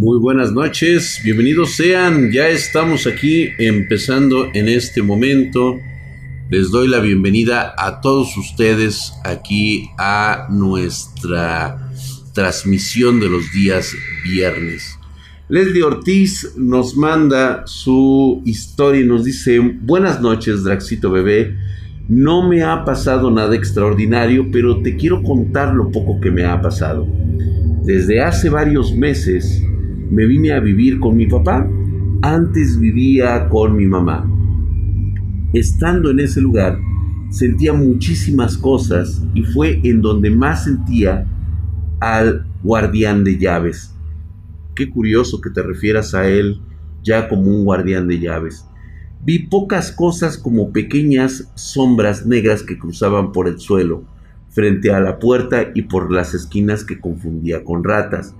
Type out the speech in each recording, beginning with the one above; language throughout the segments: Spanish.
Muy buenas noches, bienvenidos sean, ya estamos aquí empezando en este momento. Les doy la bienvenida a todos ustedes aquí a nuestra transmisión de los días viernes. Leslie Ortiz nos manda su historia y nos dice, buenas noches Draxito bebé, no me ha pasado nada extraordinario, pero te quiero contar lo poco que me ha pasado. Desde hace varios meses me vine a vivir con mi papá. Antes vivía con mi mamá. Estando en ese lugar, sentía muchísimas cosas y fue en donde más sentía al guardián de llaves. Qué curioso que te refieras a él ya como un guardián de llaves. Vi pocas cosas como pequeñas sombras negras que cruzaban por el suelo, frente a la puerta y por las esquinas que confundía con ratas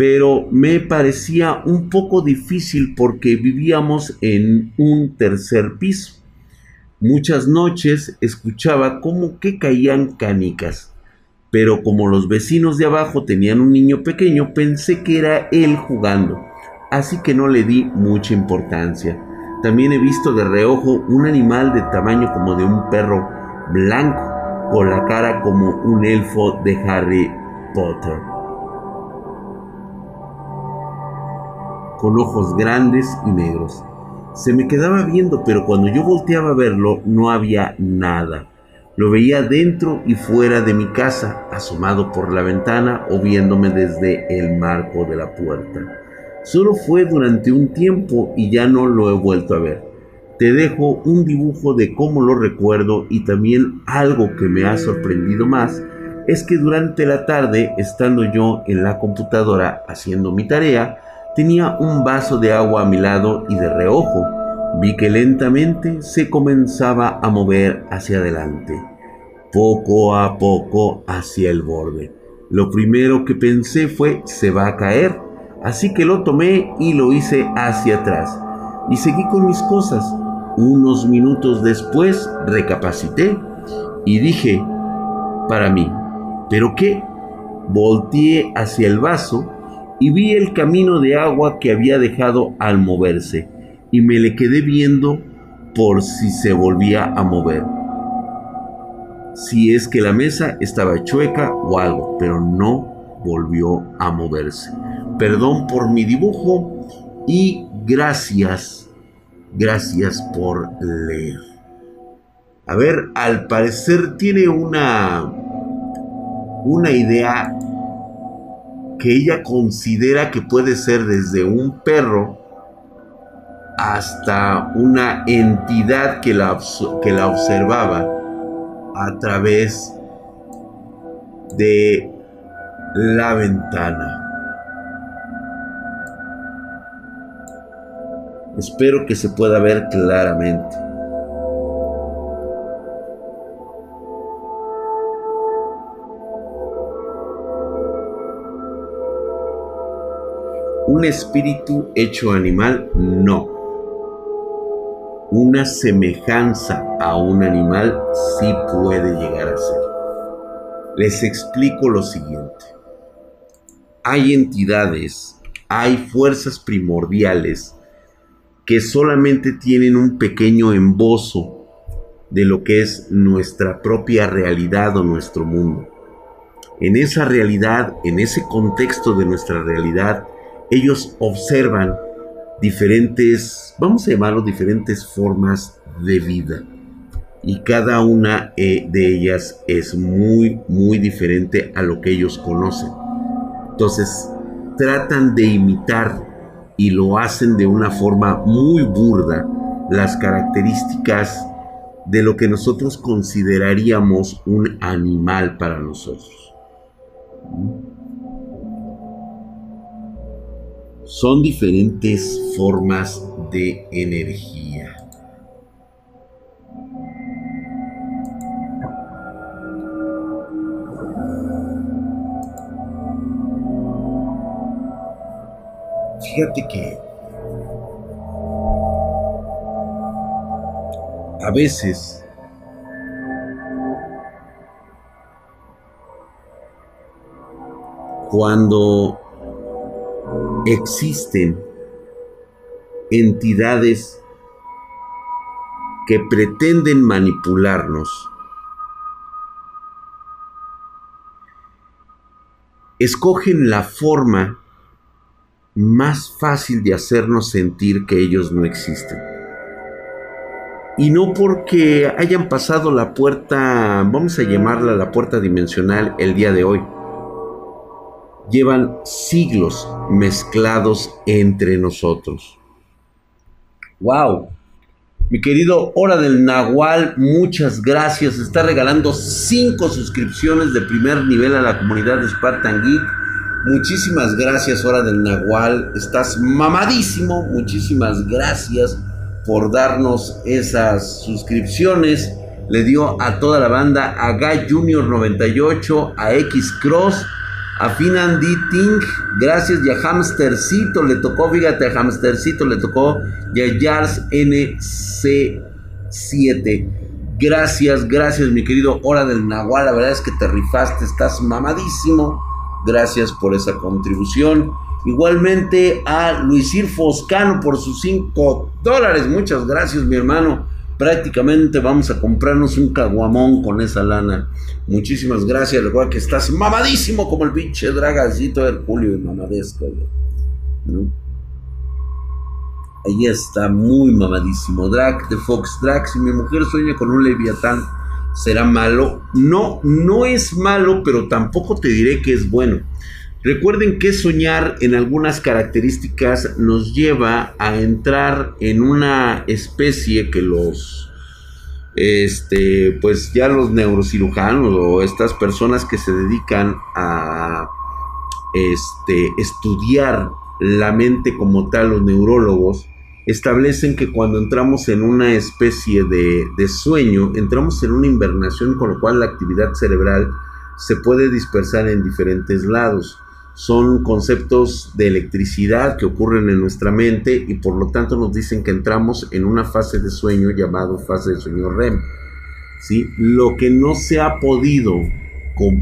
pero me parecía un poco difícil porque vivíamos en un tercer piso. Muchas noches escuchaba como que caían canicas, pero como los vecinos de abajo tenían un niño pequeño, pensé que era él jugando, así que no le di mucha importancia. También he visto de reojo un animal de tamaño como de un perro blanco, con la cara como un elfo de Harry Potter. Con ojos grandes y negros. Se me quedaba viendo, pero cuando yo volteaba a verlo no había nada. Lo veía dentro y fuera de mi casa, asomado por la ventana o viéndome desde el marco de la puerta. Solo fue durante un tiempo y ya no lo he vuelto a ver. Te dejo un dibujo de cómo lo recuerdo y también algo que me ha sorprendido más es que durante la tarde, estando yo en la computadora haciendo mi tarea, Tenía un vaso de agua a mi lado y de reojo vi que lentamente se comenzaba a mover hacia adelante, poco a poco hacia el borde. Lo primero que pensé fue se va a caer, así que lo tomé y lo hice hacia atrás y seguí con mis cosas. Unos minutos después recapacité y dije para mí, ¿pero qué? Volteé hacia el vaso y vi el camino de agua que había dejado al moverse, y me le quedé viendo por si se volvía a mover. Si es que la mesa estaba chueca o algo, pero no volvió a moverse. Perdón por mi dibujo y gracias, gracias por leer. A ver, al parecer tiene una una idea que ella considera que puede ser desde un perro hasta una entidad que la, que la observaba a través de la ventana. Espero que se pueda ver claramente. Un espíritu hecho animal, no. Una semejanza a un animal sí puede llegar a ser. Les explico lo siguiente. Hay entidades, hay fuerzas primordiales que solamente tienen un pequeño embozo de lo que es nuestra propia realidad o nuestro mundo. En esa realidad, en ese contexto de nuestra realidad, ellos observan diferentes, vamos a llamarlo diferentes formas de vida. Y cada una eh, de ellas es muy, muy diferente a lo que ellos conocen. Entonces, tratan de imitar y lo hacen de una forma muy burda las características de lo que nosotros consideraríamos un animal para nosotros son diferentes formas de energía. Fíjate que a veces cuando existen entidades que pretenden manipularnos. Escogen la forma más fácil de hacernos sentir que ellos no existen. Y no porque hayan pasado la puerta, vamos a llamarla la puerta dimensional el día de hoy. Llevan siglos mezclados entre nosotros. ¡Wow! Mi querido Hora del Nahual, muchas gracias. Está regalando cinco suscripciones de primer nivel a la comunidad de Spartan Geek. Muchísimas gracias, Hora del Nahual. Estás mamadísimo. Muchísimas gracias por darnos esas suscripciones. Le dio a toda la banda, a Guy Junior 98, a X Cross a Finan Ting, gracias, y a Hamstercito le tocó, fíjate, a Hamstercito le tocó, y a Jars NC7. Gracias, gracias, mi querido Hora del Nahual. La verdad es que te rifaste, estás mamadísimo. Gracias por esa contribución. Igualmente a Luisir Foscano por sus 5 dólares. Muchas gracias, mi hermano prácticamente vamos a comprarnos un caguamón con esa lana. Muchísimas gracias. Recuerda que estás mamadísimo como el pinche dragacito Herculio y mamadesco. Ahí está, muy mamadísimo. Drag de Fox Drag. Si mi mujer sueña con un leviatán, ¿será malo? No, no es malo, pero tampoco te diré que es bueno. Recuerden que soñar en algunas características nos lleva a entrar en una especie que los este pues ya los neurocirujanos o estas personas que se dedican a este estudiar la mente como tal los neurólogos establecen que cuando entramos en una especie de, de sueño entramos en una invernación con lo cual la actividad cerebral se puede dispersar en diferentes lados son conceptos de electricidad que ocurren en nuestra mente y por lo tanto nos dicen que entramos en una fase de sueño llamado fase de sueño REM. ¿sí? Lo que no se ha podido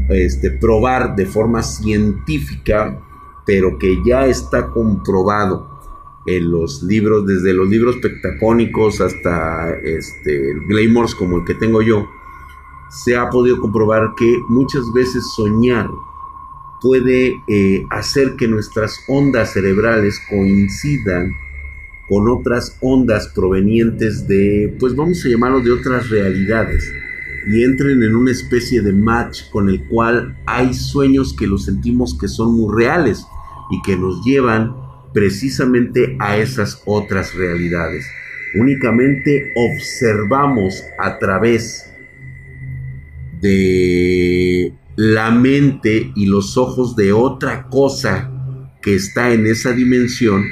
este, probar de forma científica, pero que ya está comprobado en los libros, desde los libros pentacónicos hasta este, glamours como el que tengo yo, se ha podido comprobar que muchas veces soñar puede eh, hacer que nuestras ondas cerebrales coincidan con otras ondas provenientes de, pues vamos a llamarlo de otras realidades, y entren en una especie de match con el cual hay sueños que los sentimos que son muy reales y que nos llevan precisamente a esas otras realidades. Únicamente observamos a través de la mente y los ojos de otra cosa que está en esa dimensión,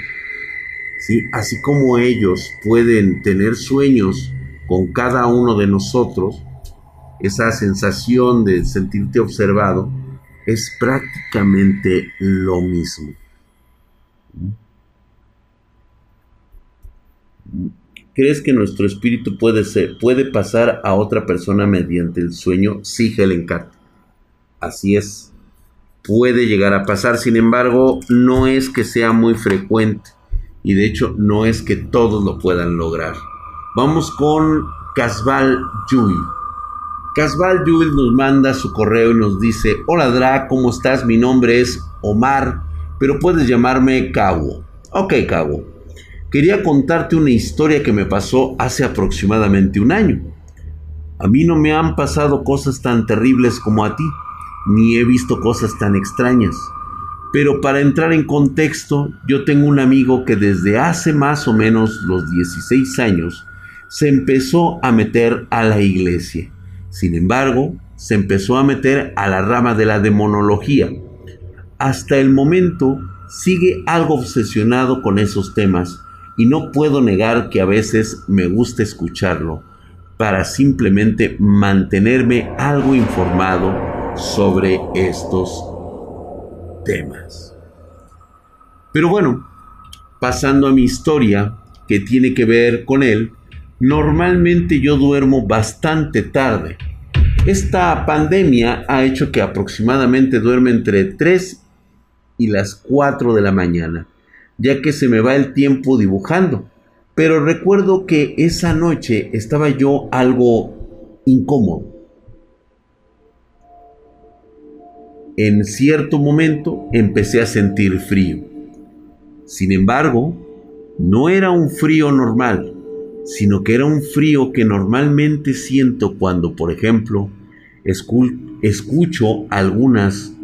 ¿sí? así como ellos pueden tener sueños con cada uno de nosotros, esa sensación de sentirte observado es prácticamente lo mismo. ¿Crees que nuestro espíritu puede, ser, puede pasar a otra persona mediante el sueño? Sí, Helen Carter. Así es. Puede llegar a pasar, sin embargo, no es que sea muy frecuente y de hecho no es que todos lo puedan lograr. Vamos con Casval Yui. Casval Yui nos manda su correo y nos dice, hola Dra, ¿cómo estás? Mi nombre es Omar, pero puedes llamarme Cabo. Ok, Cabo. Quería contarte una historia que me pasó hace aproximadamente un año. A mí no me han pasado cosas tan terribles como a ti ni he visto cosas tan extrañas. Pero para entrar en contexto, yo tengo un amigo que desde hace más o menos los 16 años se empezó a meter a la iglesia. Sin embargo, se empezó a meter a la rama de la demonología. Hasta el momento sigue algo obsesionado con esos temas y no puedo negar que a veces me gusta escucharlo para simplemente mantenerme algo informado sobre estos temas. Pero bueno, pasando a mi historia que tiene que ver con él, normalmente yo duermo bastante tarde. Esta pandemia ha hecho que aproximadamente duerme entre 3 y las 4 de la mañana. ya que se me va el tiempo dibujando. Pero recuerdo que esa noche estaba yo algo incómodo. En cierto momento empecé a sentir frío. Sin embargo, no era un frío normal, sino que era un frío que normalmente siento cuando, por ejemplo, escucho algunas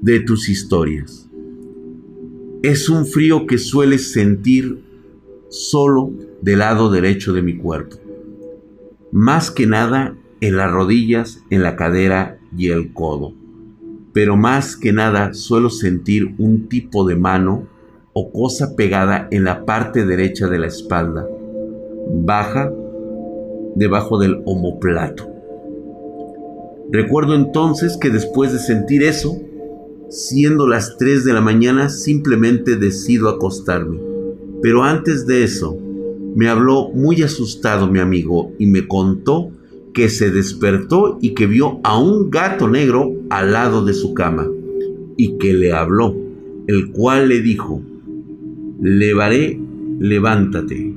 de tus historias. Es un frío que sueles sentir solo del lado derecho de mi cuerpo. Más que nada en las rodillas, en la cadera y el codo. Pero más que nada suelo sentir un tipo de mano o cosa pegada en la parte derecha de la espalda, baja debajo del omoplato. Recuerdo entonces que después de sentir eso, siendo las 3 de la mañana, simplemente decido acostarme. Pero antes de eso, me habló muy asustado mi amigo y me contó que se despertó y que vio a un gato negro al lado de su cama y que le habló, el cual le dijo, Levaré, levántate.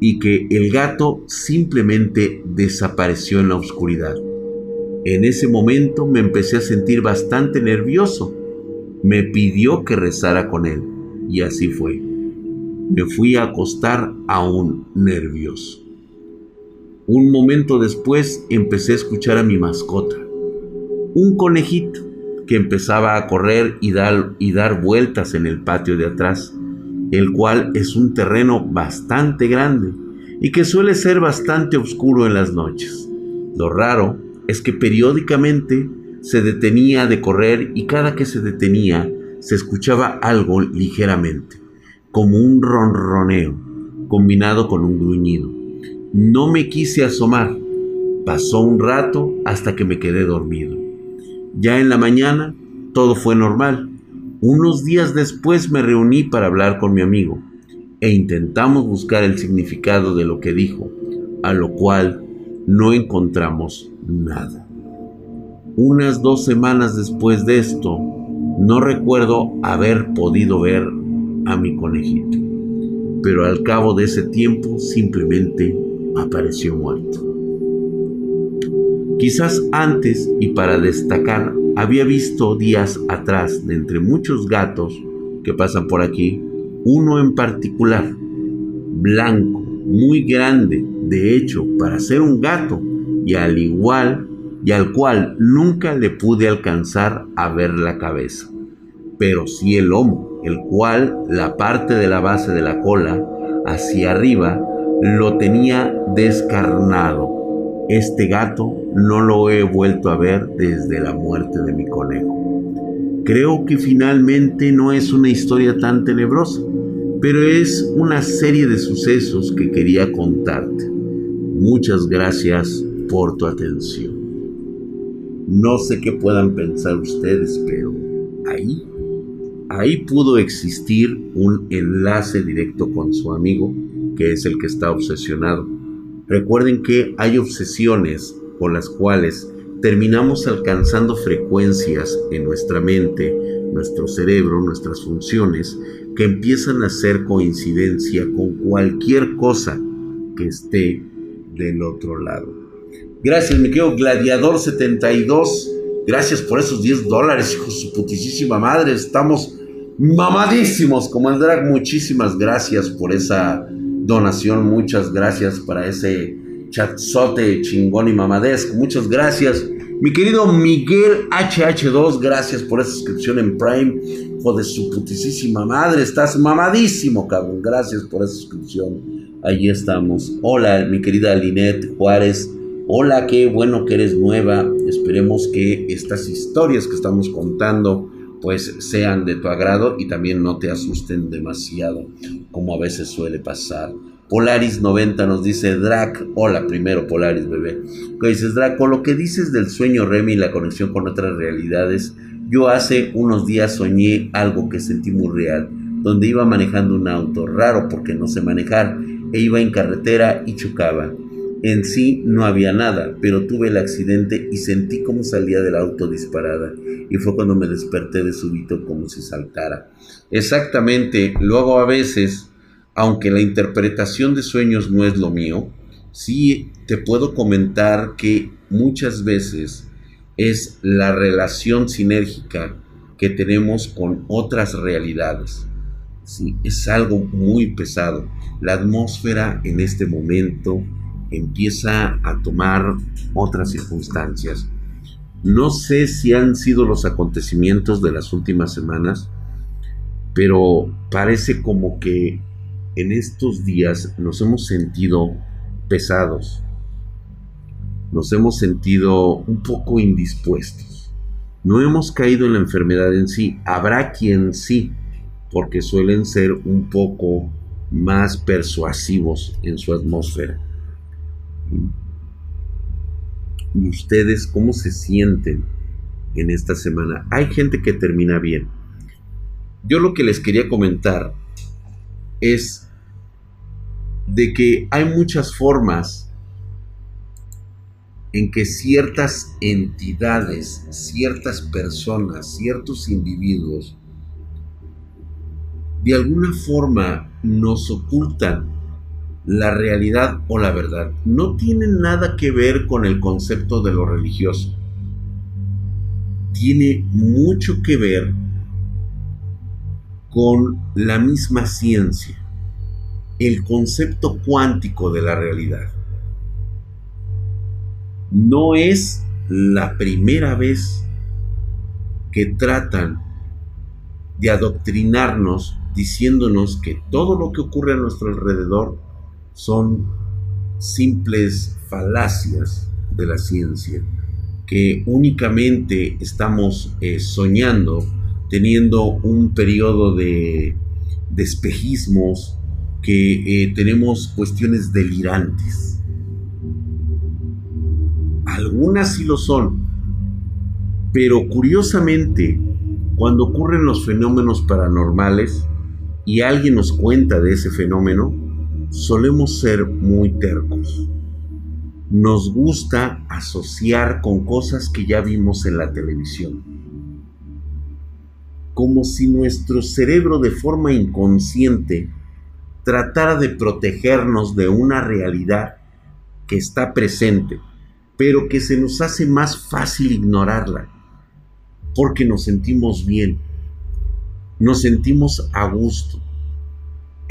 Y que el gato simplemente desapareció en la oscuridad. En ese momento me empecé a sentir bastante nervioso. Me pidió que rezara con él y así fue. Me fui a acostar aún nervioso. Un momento después empecé a escuchar a mi mascota, un conejito que empezaba a correr y dar, y dar vueltas en el patio de atrás, el cual es un terreno bastante grande y que suele ser bastante oscuro en las noches. Lo raro es que periódicamente se detenía de correr y cada que se detenía se escuchaba algo ligeramente, como un ronroneo combinado con un gruñido. No me quise asomar. Pasó un rato hasta que me quedé dormido. Ya en la mañana todo fue normal. Unos días después me reuní para hablar con mi amigo e intentamos buscar el significado de lo que dijo, a lo cual no encontramos nada. Unas dos semanas después de esto, no recuerdo haber podido ver a mi conejito, pero al cabo de ese tiempo simplemente apareció muerto. Quizás antes y para destacar, había visto días atrás, de entre muchos gatos que pasan por aquí, uno en particular, blanco, muy grande, de hecho, para ser un gato, y al igual y al cual nunca le pude alcanzar a ver la cabeza, pero sí el lomo, el cual la parte de la base de la cola hacia arriba lo tenía descarnado este gato no lo he vuelto a ver desde la muerte de mi conejo. Creo que finalmente no es una historia tan tenebrosa, pero es una serie de sucesos que quería contarte. Muchas gracias por tu atención. No sé qué puedan pensar ustedes, pero ahí, ahí pudo existir un enlace directo con su amigo, que es el que está obsesionado Recuerden que hay obsesiones con las cuales terminamos alcanzando frecuencias en nuestra mente, nuestro cerebro, nuestras funciones, que empiezan a hacer coincidencia con cualquier cosa que esté del otro lado. Gracias, mi querido Gladiador72. Gracias por esos 10 dólares, hijo de su putísima madre. Estamos mamadísimos como el drag. Muchísimas gracias por esa donación. Muchas gracias para ese chatzote chingón y mamadesco. Muchas gracias. Mi querido Miguel HH2, gracias por esa suscripción en Prime. Hijo de su putísima madre, estás mamadísimo, cabrón. Gracias por esa suscripción. Ahí estamos. Hola, mi querida Linet Juárez. Hola, qué bueno que eres nueva. Esperemos que estas historias que estamos contando pues sean de tu agrado y también no te asusten demasiado, como a veces suele pasar. Polaris 90 nos dice, Drac, hola primero Polaris bebé. Que dices, Draco, lo que dices del sueño Remy y la conexión con otras realidades, yo hace unos días soñé algo que sentí muy real, donde iba manejando un auto, raro porque no sé manejar, e iba en carretera y chocaba. En sí no había nada, pero tuve el accidente y sentí como salía del auto disparada. Y fue cuando me desperté de súbito como si saltara. Exactamente, luego a veces, aunque la interpretación de sueños no es lo mío, sí te puedo comentar que muchas veces es la relación sinérgica que tenemos con otras realidades. Sí, es algo muy pesado. La atmósfera en este momento empieza a tomar otras circunstancias. No sé si han sido los acontecimientos de las últimas semanas, pero parece como que en estos días nos hemos sentido pesados, nos hemos sentido un poco indispuestos. No hemos caído en la enfermedad en sí, habrá quien sí, porque suelen ser un poco más persuasivos en su atmósfera. ¿Y ustedes cómo se sienten en esta semana? Hay gente que termina bien. Yo lo que les quería comentar es de que hay muchas formas en que ciertas entidades, ciertas personas, ciertos individuos, de alguna forma nos ocultan la realidad o la verdad. No tiene nada que ver con el concepto de lo religioso. Tiene mucho que ver con la misma ciencia, el concepto cuántico de la realidad. No es la primera vez que tratan de adoctrinarnos diciéndonos que todo lo que ocurre a nuestro alrededor son simples falacias de la ciencia que únicamente estamos eh, soñando teniendo un periodo de, espejismos que eh, tenemos cuestiones delirantes. Algunas sí lo son pero curiosamente cuando ocurren los fenómenos paranormales y alguien nos cuenta de ese fenómeno solemos ser muy tercos. Nos gusta asociar con cosas que ya vimos en la televisión. Como si nuestro cerebro de forma inconsciente tratara de protegernos de una realidad que está presente, pero que se nos hace más fácil ignorarla, porque nos sentimos bien, nos sentimos a gusto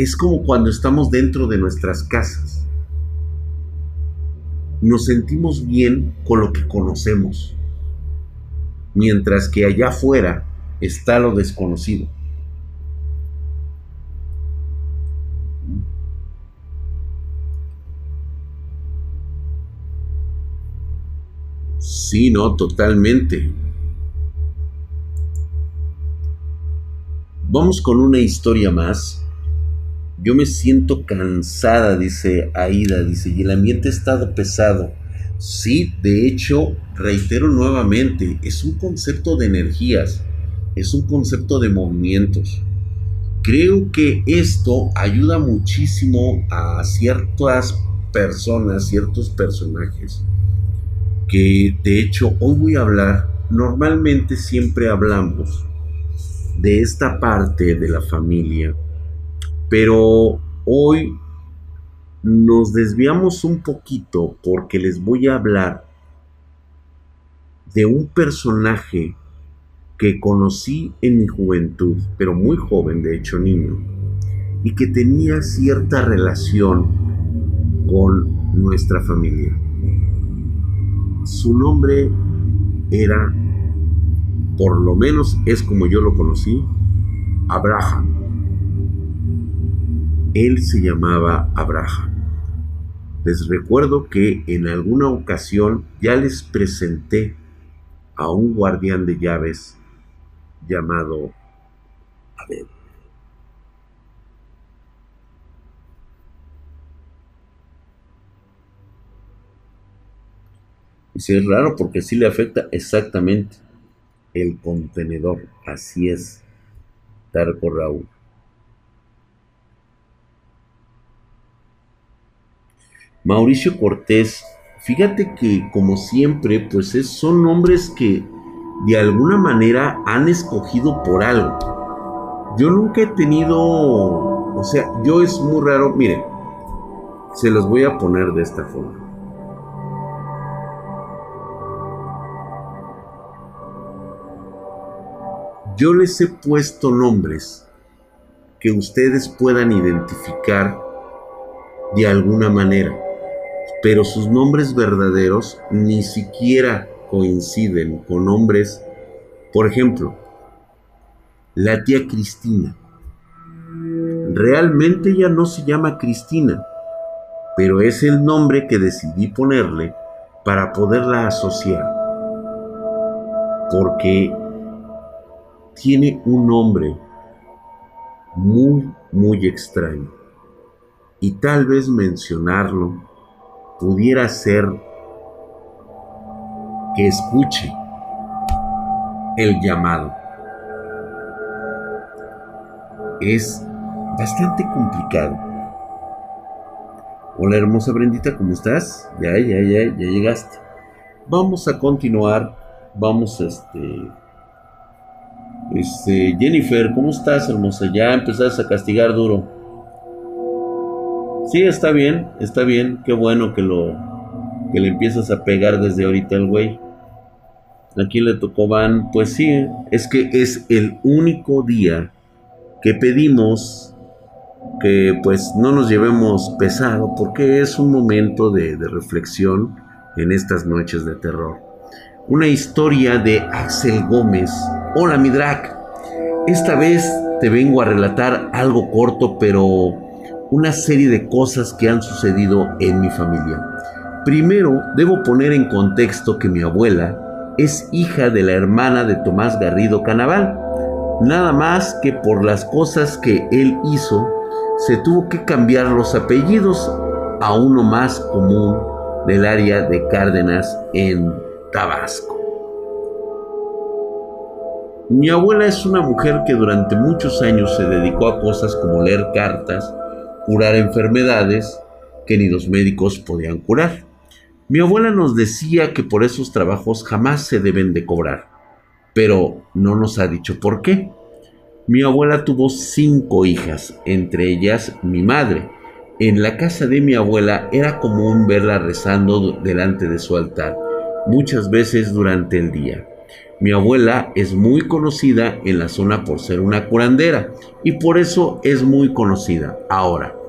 es como cuando estamos dentro de nuestras casas. Nos sentimos bien con lo que conocemos, mientras que allá afuera está lo desconocido. Sí, no, totalmente. Vamos con una historia más yo me siento cansada, dice Aida, dice, y el ambiente estado pesado. Sí, de hecho, reitero nuevamente, es un concepto de energías, es un concepto de movimientos. Creo que esto ayuda muchísimo a ciertas personas, ciertos personajes, que de hecho hoy voy a hablar, normalmente siempre hablamos de esta parte de la familia pero hoy nos desviamos un poquito porque les voy a hablar de un personaje que conocí en mi juventud, pero muy joven, de hecho niño, y que tenía cierta relación con nuestra familia. Su nombre era, por lo menos es como yo lo conocí, Abraham. Él se llamaba Abraham. Les recuerdo que en alguna ocasión ya les presenté a un guardián de llaves llamado Abel. Y si es raro porque sí le afecta exactamente el contenedor. Así es, Tarco Raúl. Mauricio Cortés, fíjate que como siempre, pues es, son nombres que de alguna manera han escogido por algo. Yo nunca he tenido, o sea, yo es muy raro, miren, se los voy a poner de esta forma. Yo les he puesto nombres que ustedes puedan identificar de alguna manera pero sus nombres verdaderos ni siquiera coinciden con nombres, por ejemplo, la tía Cristina. Realmente ella no se llama Cristina, pero es el nombre que decidí ponerle para poderla asociar, porque tiene un nombre muy, muy extraño. Y tal vez mencionarlo pudiera ser que escuche el llamado. Es bastante complicado. Hola hermosa Brendita, ¿cómo estás? Ya, ya, ya, ya llegaste. Vamos a continuar. Vamos a este. Este, Jennifer, ¿cómo estás, hermosa? Ya empezaste a castigar duro. Sí, está bien, está bien. Qué bueno que lo que le empiezas a pegar desde ahorita el güey. Aquí le tocó van, pues sí, es que es el único día que pedimos que pues no nos llevemos pesado porque es un momento de, de reflexión en estas noches de terror. Una historia de Axel Gómez. Hola mi drag. Esta vez te vengo a relatar algo corto pero una serie de cosas que han sucedido en mi familia. Primero, debo poner en contexto que mi abuela es hija de la hermana de Tomás Garrido Canaval. Nada más que por las cosas que él hizo, se tuvo que cambiar los apellidos a uno más común del área de Cárdenas en Tabasco. Mi abuela es una mujer que durante muchos años se dedicó a cosas como leer cartas, curar enfermedades que ni los médicos podían curar. Mi abuela nos decía que por esos trabajos jamás se deben de cobrar, pero no nos ha dicho por qué. Mi abuela tuvo cinco hijas, entre ellas mi madre. En la casa de mi abuela era común verla rezando delante de su altar, muchas veces durante el día. Mi abuela es muy conocida en la zona por ser una curandera y por eso es muy conocida. Ahora,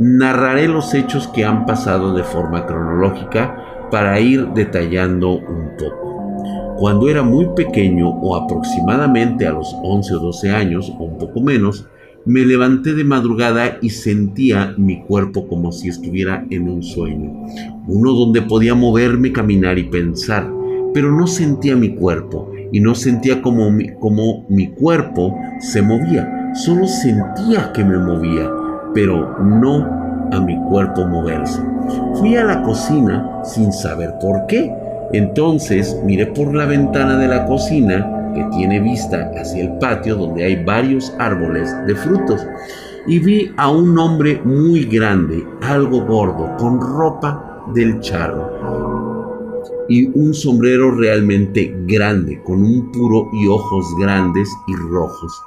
narraré los hechos que han pasado de forma cronológica para ir detallando un poco. Cuando era muy pequeño o aproximadamente a los 11 o 12 años o un poco menos, me levanté de madrugada y sentía mi cuerpo como si estuviera en un sueño, uno donde podía moverme, caminar y pensar, pero no sentía mi cuerpo y no sentía como mi, como mi cuerpo se movía, solo sentía que me movía, pero no a mi cuerpo moverse. Fui a la cocina sin saber por qué. Entonces miré por la ventana de la cocina que tiene vista hacia el patio donde hay varios árboles de frutos y vi a un hombre muy grande, algo gordo, con ropa del charro y un sombrero realmente grande, con un puro y ojos grandes y rojos.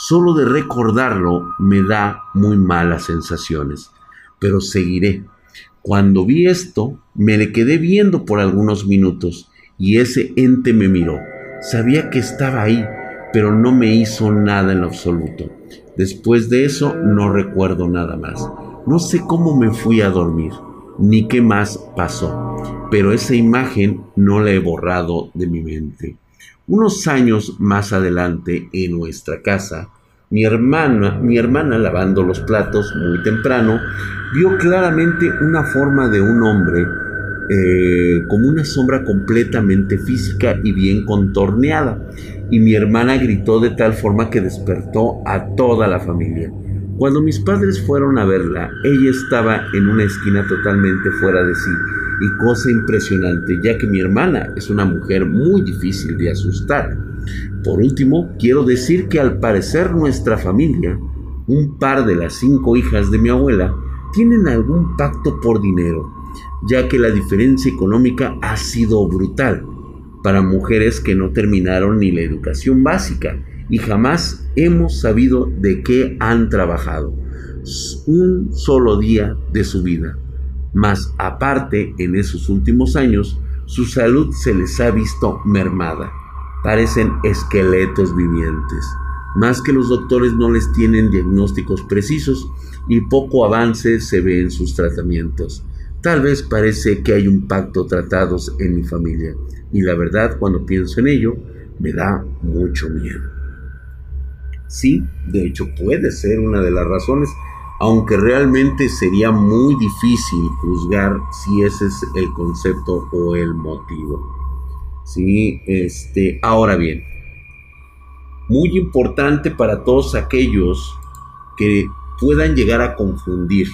Solo de recordarlo me da muy malas sensaciones, pero seguiré. Cuando vi esto, me le quedé viendo por algunos minutos y ese ente me miró. Sabía que estaba ahí, pero no me hizo nada en absoluto. Después de eso no recuerdo nada más. No sé cómo me fui a dormir ni qué más pasó, pero esa imagen no la he borrado de mi mente. Unos años más adelante, en nuestra casa, mi hermana, mi hermana lavando los platos muy temprano, vio claramente una forma de un hombre eh, como una sombra completamente física y bien contorneada. Y mi hermana gritó de tal forma que despertó a toda la familia. Cuando mis padres fueron a verla, ella estaba en una esquina totalmente fuera de sí, y cosa impresionante, ya que mi hermana es una mujer muy difícil de asustar. Por último, quiero decir que al parecer nuestra familia, un par de las cinco hijas de mi abuela, tienen algún pacto por dinero, ya que la diferencia económica ha sido brutal para mujeres que no terminaron ni la educación básica y jamás hemos sabido de qué han trabajado. Un solo día de su vida. Más aparte, en esos últimos años, su salud se les ha visto mermada. Parecen esqueletos vivientes. Más que los doctores no les tienen diagnósticos precisos y poco avance se ve en sus tratamientos. Tal vez parece que hay un pacto tratados en mi familia y la verdad cuando pienso en ello me da mucho miedo. Sí, de hecho puede ser una de las razones, aunque realmente sería muy difícil juzgar si ese es el concepto o el motivo. Sí, este, ahora bien, muy importante para todos aquellos que puedan llegar a confundir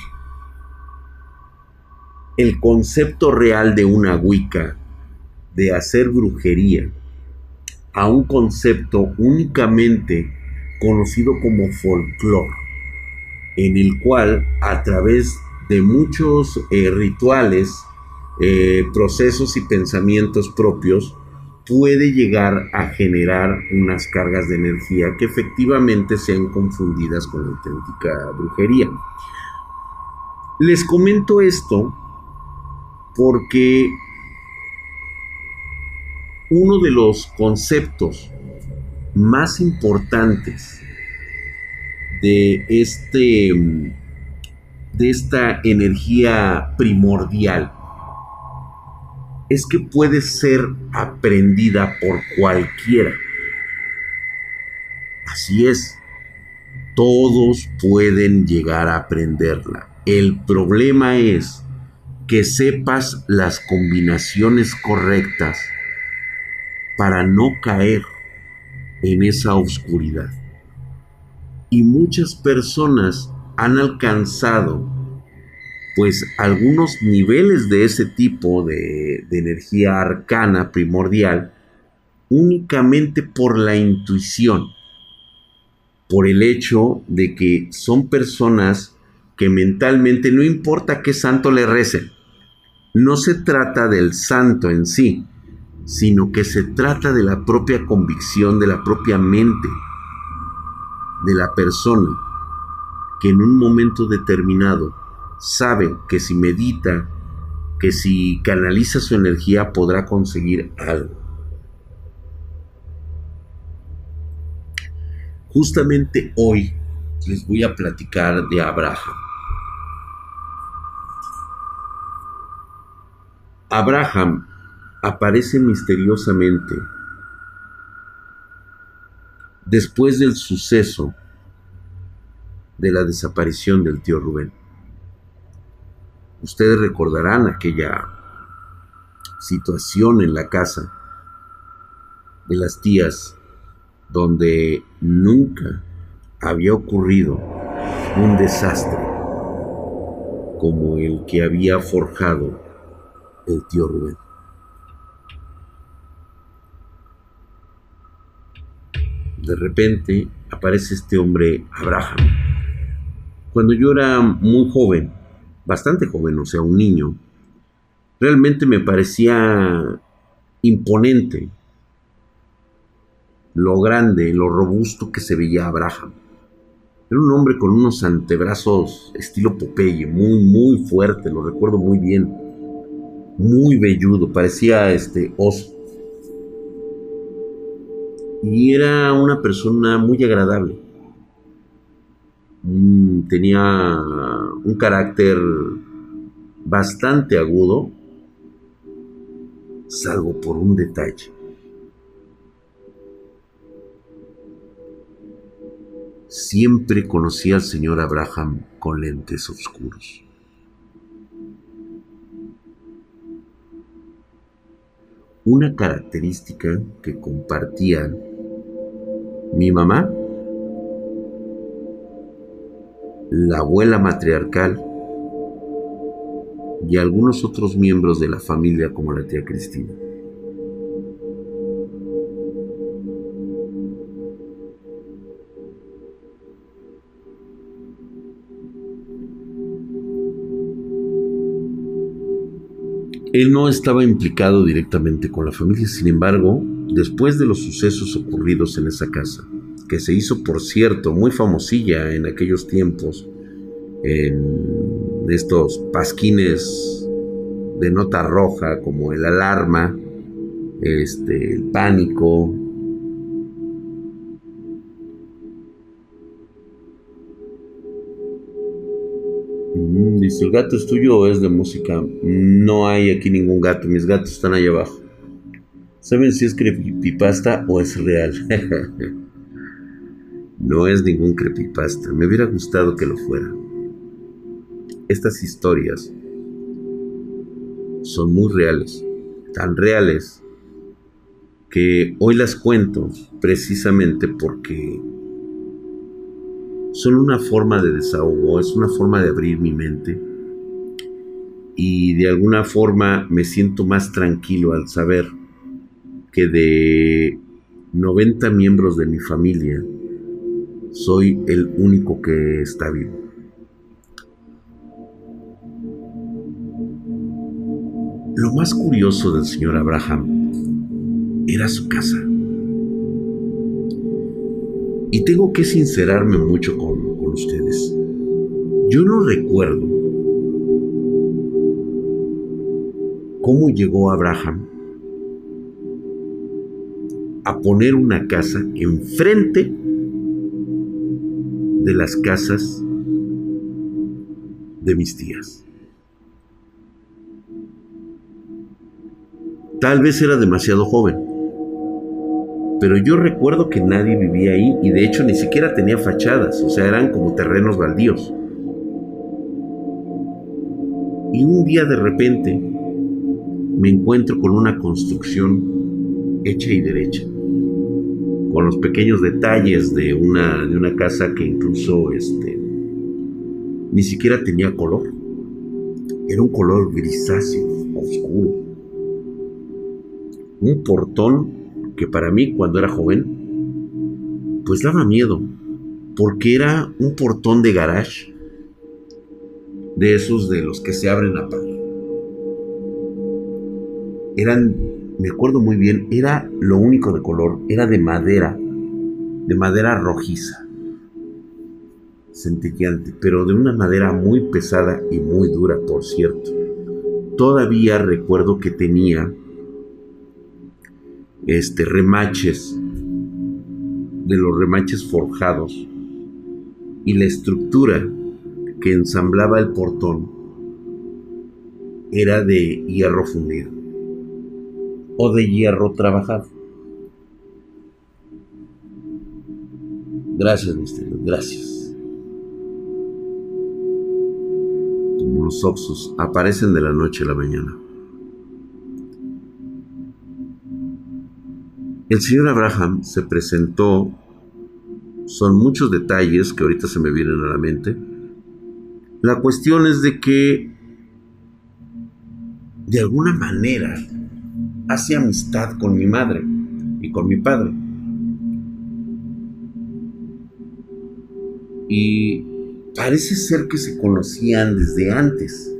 el concepto real de una Wicca, de hacer brujería, a un concepto únicamente conocido como folclore, en el cual a través de muchos eh, rituales, eh, procesos y pensamientos propios, puede llegar a generar unas cargas de energía que efectivamente sean confundidas con la auténtica brujería. Les comento esto porque uno de los conceptos más importantes de este de esta energía primordial es que puede ser aprendida por cualquiera. Así es, todos pueden llegar a aprenderla. El problema es que sepas las combinaciones correctas para no caer en esa oscuridad. Y muchas personas han alcanzado pues algunos niveles de ese tipo de, de, energía arcana primordial únicamente por la intuición, por el hecho de que son personas que mentalmente no importa qué santo le recen, no se trata del santo en sí, sino que se trata de la propia convicción, de la propia mente de la persona que en un momento determinado sabe que si medita, que si canaliza su energía podrá conseguir algo. Justamente hoy les voy a platicar de Abraham. Abraham aparece misteriosamente después del suceso de la desaparición del tío Rubén. Ustedes recordarán aquella situación en la casa de las tías donde nunca había ocurrido un desastre como el que había forjado el tío Rubén. De repente aparece este hombre, Abraham. Cuando yo era muy joven, bastante joven, o sea, un niño, realmente me parecía imponente lo grande, lo robusto que se veía Abraham. Era un hombre con unos antebrazos estilo Popeye, muy, muy fuerte, lo recuerdo muy bien muy velludo, parecía este oso. Y era una persona muy agradable. Mm, tenía un carácter bastante agudo, salvo por un detalle. Siempre conocí al señor Abraham con lentes oscuros. una característica que compartían mi mamá, la abuela matriarcal y algunos otros miembros de la familia como la tía Cristina. Él no estaba implicado directamente con la familia, sin embargo, después de los sucesos ocurridos en esa casa, que se hizo, por cierto, muy famosilla en aquellos tiempos, en estos pasquines de nota roja como el alarma, este, el pánico, Mm, dice, ¿el gato es tuyo o es de música? No hay aquí ningún gato, mis gatos están ahí abajo. ¿Saben si es creepypasta o es real? no es ningún creepypasta, me hubiera gustado que lo fuera. Estas historias son muy reales, tan reales que hoy las cuento precisamente porque son una forma de desahogo, es una forma de abrir mi mente y de alguna forma me siento más tranquilo al saber que de 90 miembros de mi familia soy el único que está vivo. Lo más curioso del señor Abraham era su casa. Y tengo que sincerarme mucho con, ustedes. Yo no recuerdo cómo llegó Abraham a poner una casa enfrente de las casas de mis tías. Tal vez era demasiado joven pero yo recuerdo que nadie vivía ahí y de hecho ni siquiera tenía fachadas, o sea, eran como terrenos baldíos. Y un día de repente me encuentro con una construcción hecha y derecha, con los pequeños detalles de una, de una casa que incluso este, ni siquiera tenía color. Era un color grisáceo, oscuro. Un portón que para mí cuando era joven, pues daba miedo, porque era un portón de garage, de esos de los que se abren a par. Eran, me acuerdo muy bien, era lo único de color, era de madera, de madera rojiza, centelleante, pero de una madera muy pesada y muy dura, por cierto. Todavía recuerdo que tenía este, remaches, de los remaches forjados, y la estructura que ensamblaba el portón era de hierro fundido o de hierro trabajado. Gracias, misterio, gracias. Como los oxos aparecen de la noche a la mañana. El señor Abraham se presentó, son muchos detalles que ahorita se me vienen a la mente. La cuestión es de que de alguna manera hace amistad con mi madre y con mi padre. Y parece ser que se conocían desde antes.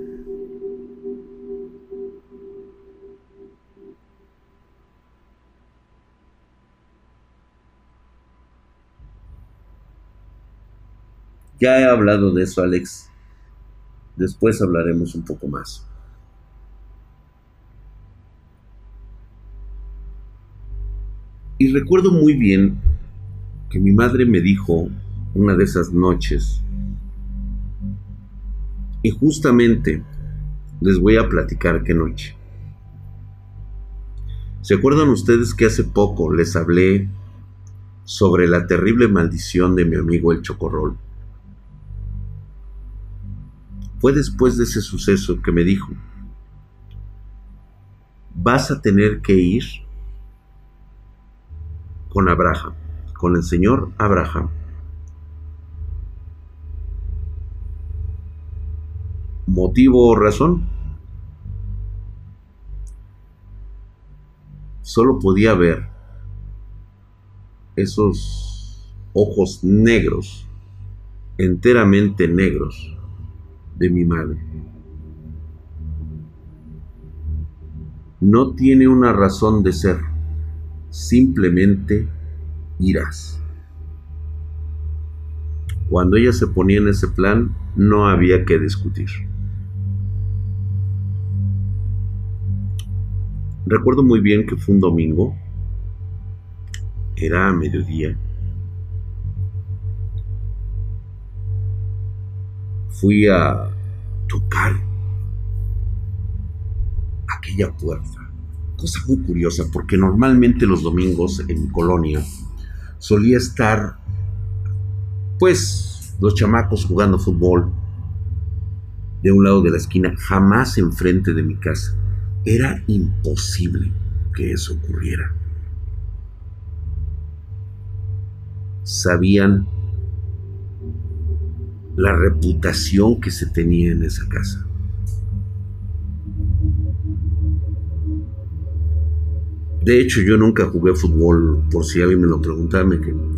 Ya he hablado de eso, Alex. Después hablaremos un poco más. Y recuerdo muy bien que mi madre me dijo una de esas noches, y justamente les voy a platicar qué noche. ¿Se acuerdan ustedes que hace poco les hablé sobre la terrible maldición de mi amigo el Chocorrol? Fue después de ese suceso que me dijo, vas a tener que ir con Abraham, con el Señor Abraham. ¿Motivo o razón? Solo podía ver esos ojos negros, enteramente negros, de mi madre. no tiene una razón de ser, simplemente irás. Cuando ella se ponía en ese plan, no había que discutir. Recuerdo muy bien que fue un domingo, era a mediodía. Fui a tocar aquella puerta. Cosa muy curiosa, porque normalmente los domingos en mi colonia solía estar, pues, los chamacos jugando fútbol de un lado de la esquina, jamás enfrente de mi casa. Era imposible que eso ocurriera. Sabían la reputación que se tenía en esa casa. De hecho, yo nunca jugué fútbol, por si alguien me lo preguntaba,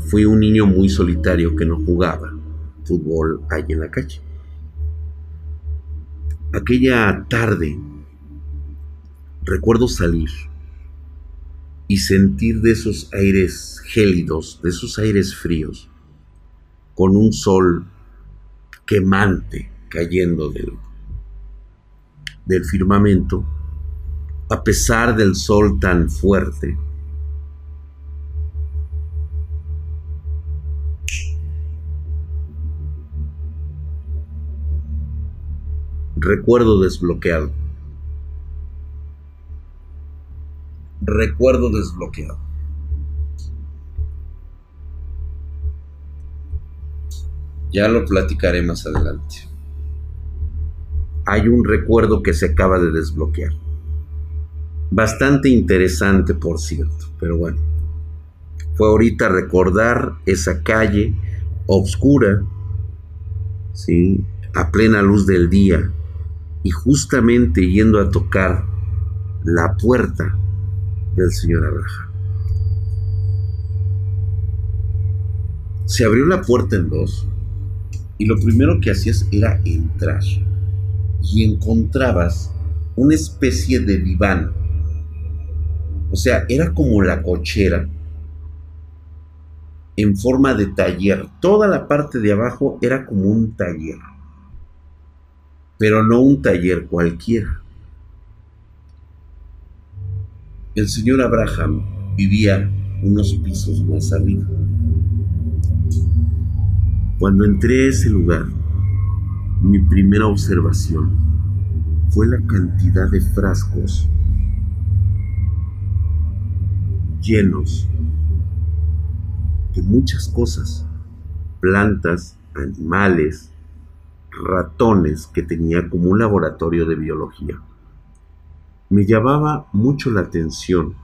fui un niño muy solitario que no jugaba fútbol ahí en la calle. Aquella tarde, recuerdo salir y sentir de esos aires gélidos, de esos aires fríos, con un sol quemante cayendo del firmamento a pesar del sol tan fuerte. Recuerdo desbloqueado. Recuerdo desbloqueado. Ya lo platicaré más adelante. Hay un recuerdo que se acaba de desbloquear. Bastante interesante, por cierto, pero bueno. Fue ahorita recordar esa calle oscura, ¿sí? a plena luz del día, y justamente yendo a tocar la puerta del señor Abraham. Se abrió la puerta en dos y lo primero que hacías era entrar y encontrabas una especie de diván o sea, era como la cochera en forma de taller. Toda la parte de abajo era como un taller. Pero no un taller cualquiera. El señor Abraham vivía unos pisos más arriba. Cuando entré a ese lugar, mi primera observación fue la cantidad de frascos llenos de muchas cosas, plantas, animales, ratones que tenía como un laboratorio de biología. Me llamaba mucho la atención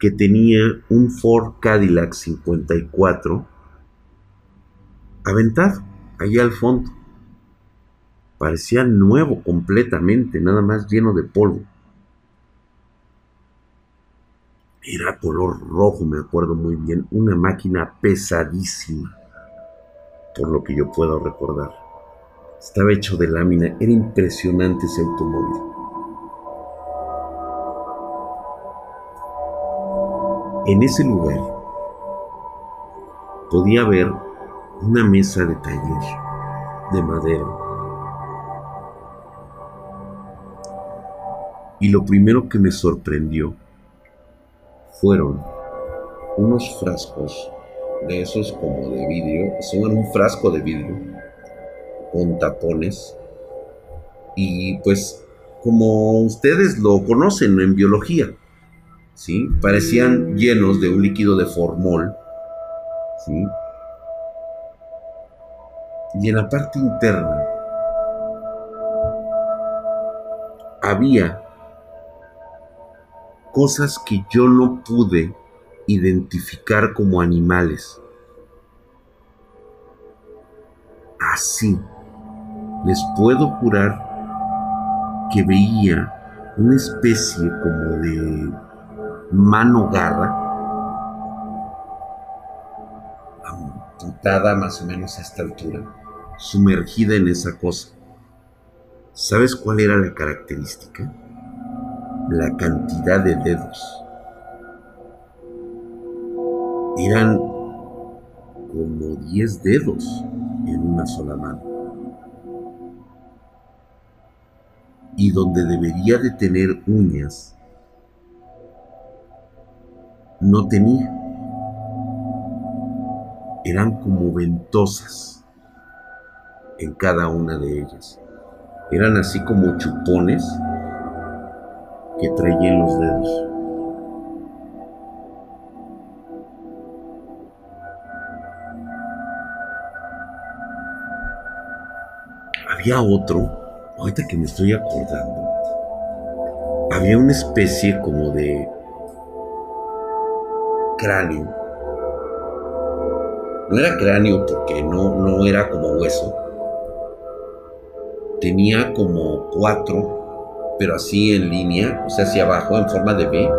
que tenía un Ford Cadillac 54 aventado allá al fondo. Parecía nuevo completamente, nada más lleno de polvo. Era color rojo, me acuerdo muy bien. Una máquina pesadísima, por lo que yo puedo recordar. Estaba hecho de lámina. Era impresionante ese automóvil. En ese lugar podía ver una mesa de taller de madera. Y lo primero que me sorprendió fueron unos frascos de esos como de vidrio, son un frasco de vidrio con tapones y pues como ustedes lo conocen en biología, ¿sí? Parecían llenos de un líquido de formol. Y en la parte interna había cosas que yo no pude identificar como animales. Así, les puedo jurar que veía una especie como de mano garra amputada más o menos a esta altura, sumergida en esa cosa. ¿Sabes cuál era la característica? La cantidad de dedos. Eran como 10 dedos en una sola mano. Y donde debería de tener uñas, no tenía. Eran como ventosas en cada una de ellas. Eran así como chupones que traía en los dedos. Había otro, ahorita que me estoy acordando, había una especie como de cráneo. No era cráneo porque no, no era como hueso. Tenía como cuatro, pero así en línea, o sea, hacia abajo en forma de B.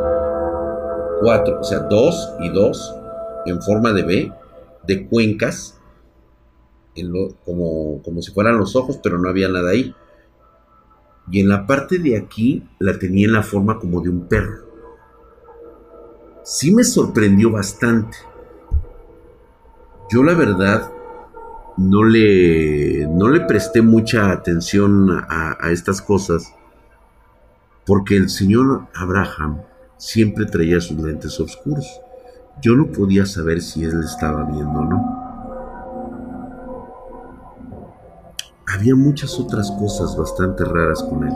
Cuatro, o sea, dos y dos en forma de B, de cuencas como, como si fueran los ojos, pero no había nada ahí. Y en la parte de aquí la tenía en la forma como de un perro. Sí me sorprendió bastante. Yo la verdad no le, no le presté mucha atención a estas cosas porque el señor Abraham siempre traía sus lentes oscuros. Yo no podía saber si él estaba viendo o no. había muchas otras cosas bastante raras con él.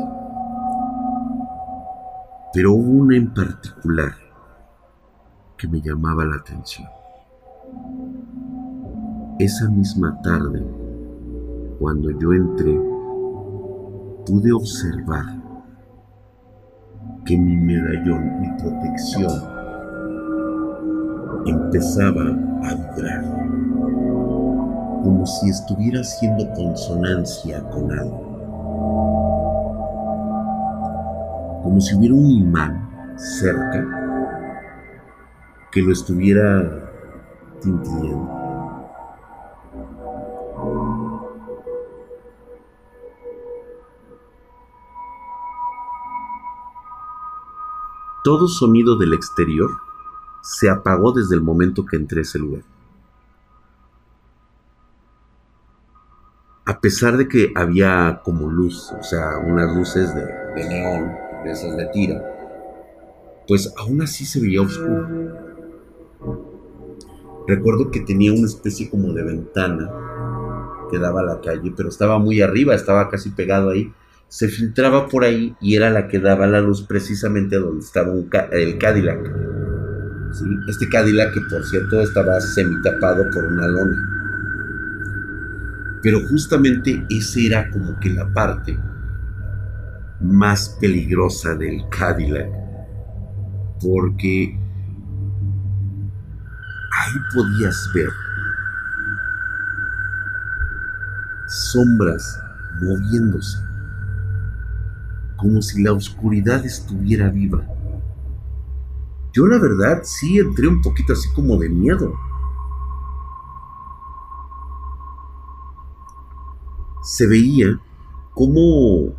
Pero hubo una en particular que me llamaba la atención. Esa misma tarde, cuando yo entré, pude observar que mi medallón, mi protección, empezaba a vibrar como si estuviera haciendo consonancia con algo. Como si hubiera un imán cerca que lo estuviera tintiendo. Todo sonido del exterior se apagó desde el momento que entré a ese lugar. a pesar de que había como luz, o sea, unas luces de, neón, de esas de tira, pues aún así se veía oscuro. Recuerdo que tenía una especie como de ventana que daba a la calle, pero estaba muy arriba, estaba casi pegado ahí. Se filtraba por ahí y era la que daba la luz precisamente donde estaba el Cadillac. Este Cadillac que por cierto estaba semitapado por una lona. Pero justamente esa era como que la parte más peligrosa del Cadillac, porque ahí podías ver sombras moviéndose, como si la oscuridad estuviera viva. Yo la verdad sí entré un poquito así como de miedo. se veía cómo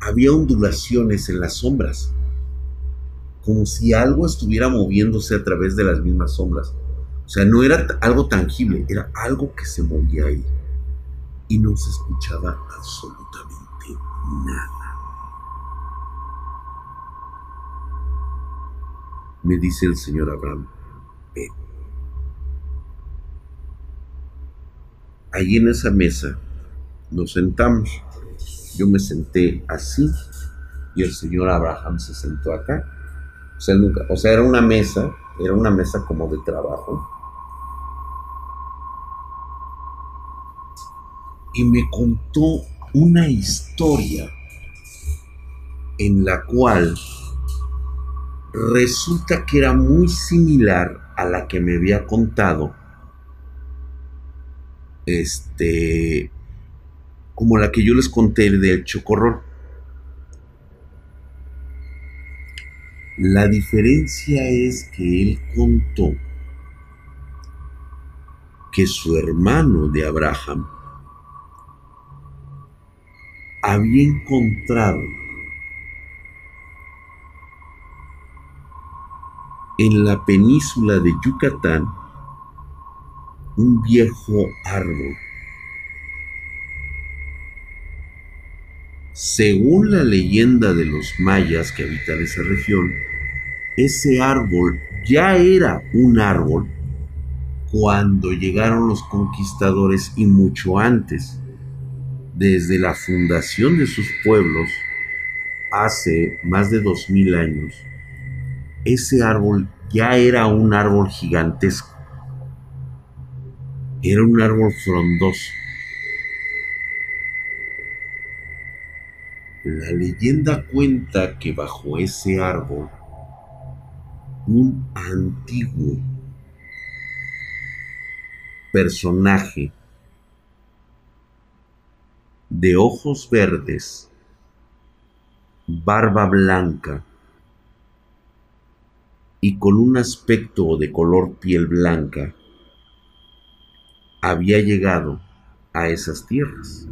había ondulaciones en las sombras, como si algo estuviera moviéndose a través de las mismas sombras. O sea, no era algo tangible, era algo que se movía ahí. Y no se escuchaba absolutamente nada. Me dice el señor Abraham, Allí en esa mesa nos sentamos. Yo me senté así y el señor Abraham se sentó acá. O sea, nunca, o sea, era una mesa, era una mesa como de trabajo. Y me contó una historia en la cual resulta que era muy similar a la que me había contado este, como la que yo les conté del chocorrol. La diferencia es que él contó que su hermano de Abraham había encontrado en la península de Yucatán un viejo árbol. Según la leyenda de los mayas que habitan esa región, ese árbol ya era un árbol cuando llegaron los conquistadores y mucho antes, desde la fundación de sus pueblos, hace más de dos mil años, ese árbol ya era un árbol gigantesco. Era un árbol frondoso. La leyenda cuenta que bajo ese árbol un antiguo personaje de ojos verdes, barba blanca y con un aspecto de color piel blanca, había llegado a esas tierras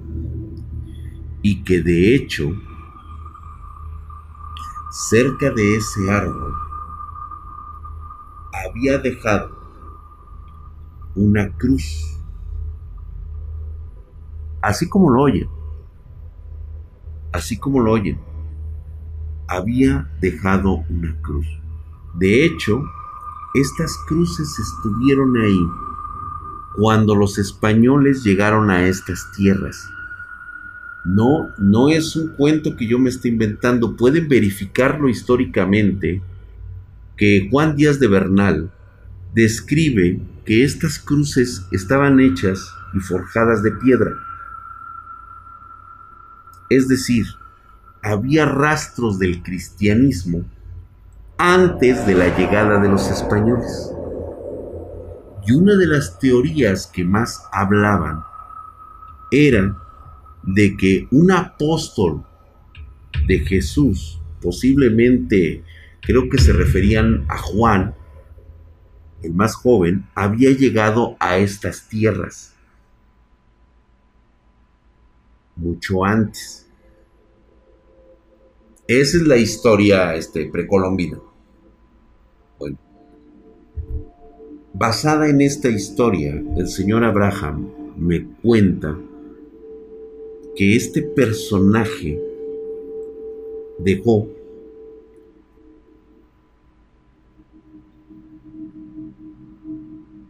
y que de hecho cerca de ese árbol había dejado una cruz. Así como lo oyen. Así como lo oyen. Había dejado una cruz. De hecho, estas cruces estuvieron ahí cuando los españoles llegaron a estas tierras. No, no es un cuento que yo me esté inventando. Pueden verificarlo históricamente que Juan Díaz de Bernal describe que estas cruces estaban hechas y forjadas de piedra. Es decir, había rastros del cristianismo antes de la llegada de los españoles. Y una de las teorías que más hablaban era de que un apóstol de Jesús, posiblemente creo que se referían a Juan, el más joven, había llegado a estas tierras mucho antes. Esa es la historia este, precolombina. Basada en esta historia, el señor Abraham me cuenta que este personaje dejó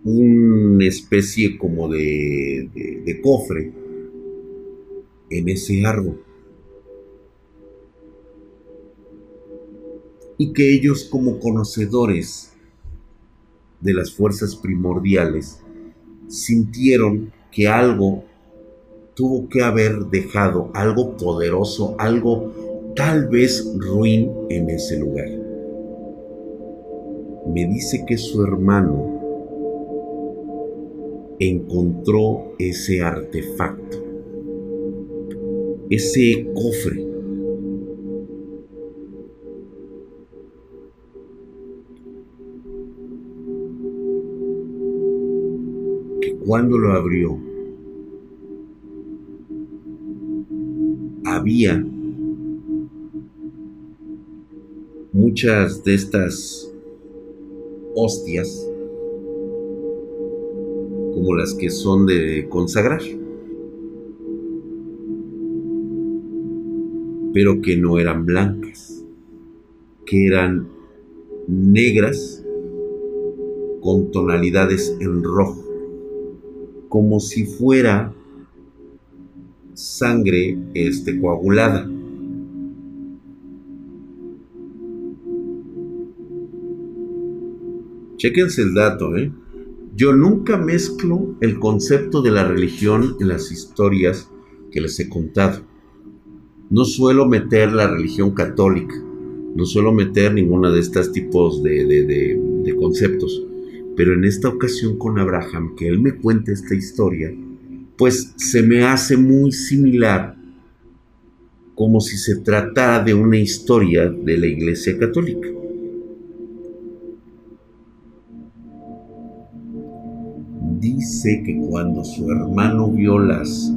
una especie como de, de, cofre en ese árbol. Y que ellos como conocedores de las fuerzas primordiales sintieron que algo tuvo que haber dejado, algo poderoso, algo tal vez ruin en ese lugar. Me dice que su hermano encontró ese artefacto, ese cofre. Cuando lo abrió, había muchas de estas hostias como las que son de consagrar, pero que no eran blancas, que eran negras con tonalidades en rojo, como si fuera sangre este, coagulada. Chequense el dato, ¿eh? Yo nunca mezclo el concepto de la religión en las historias que les he contado. No suelo meter la religión católica, no suelo meter ninguna de estos tipos de, de conceptos. Pero en esta ocasión con Abraham, que él me cuenta esta historia, pues se me hace muy similar como si se tratara de una historia de la Iglesia Católica. dice que cuando su hermano vio las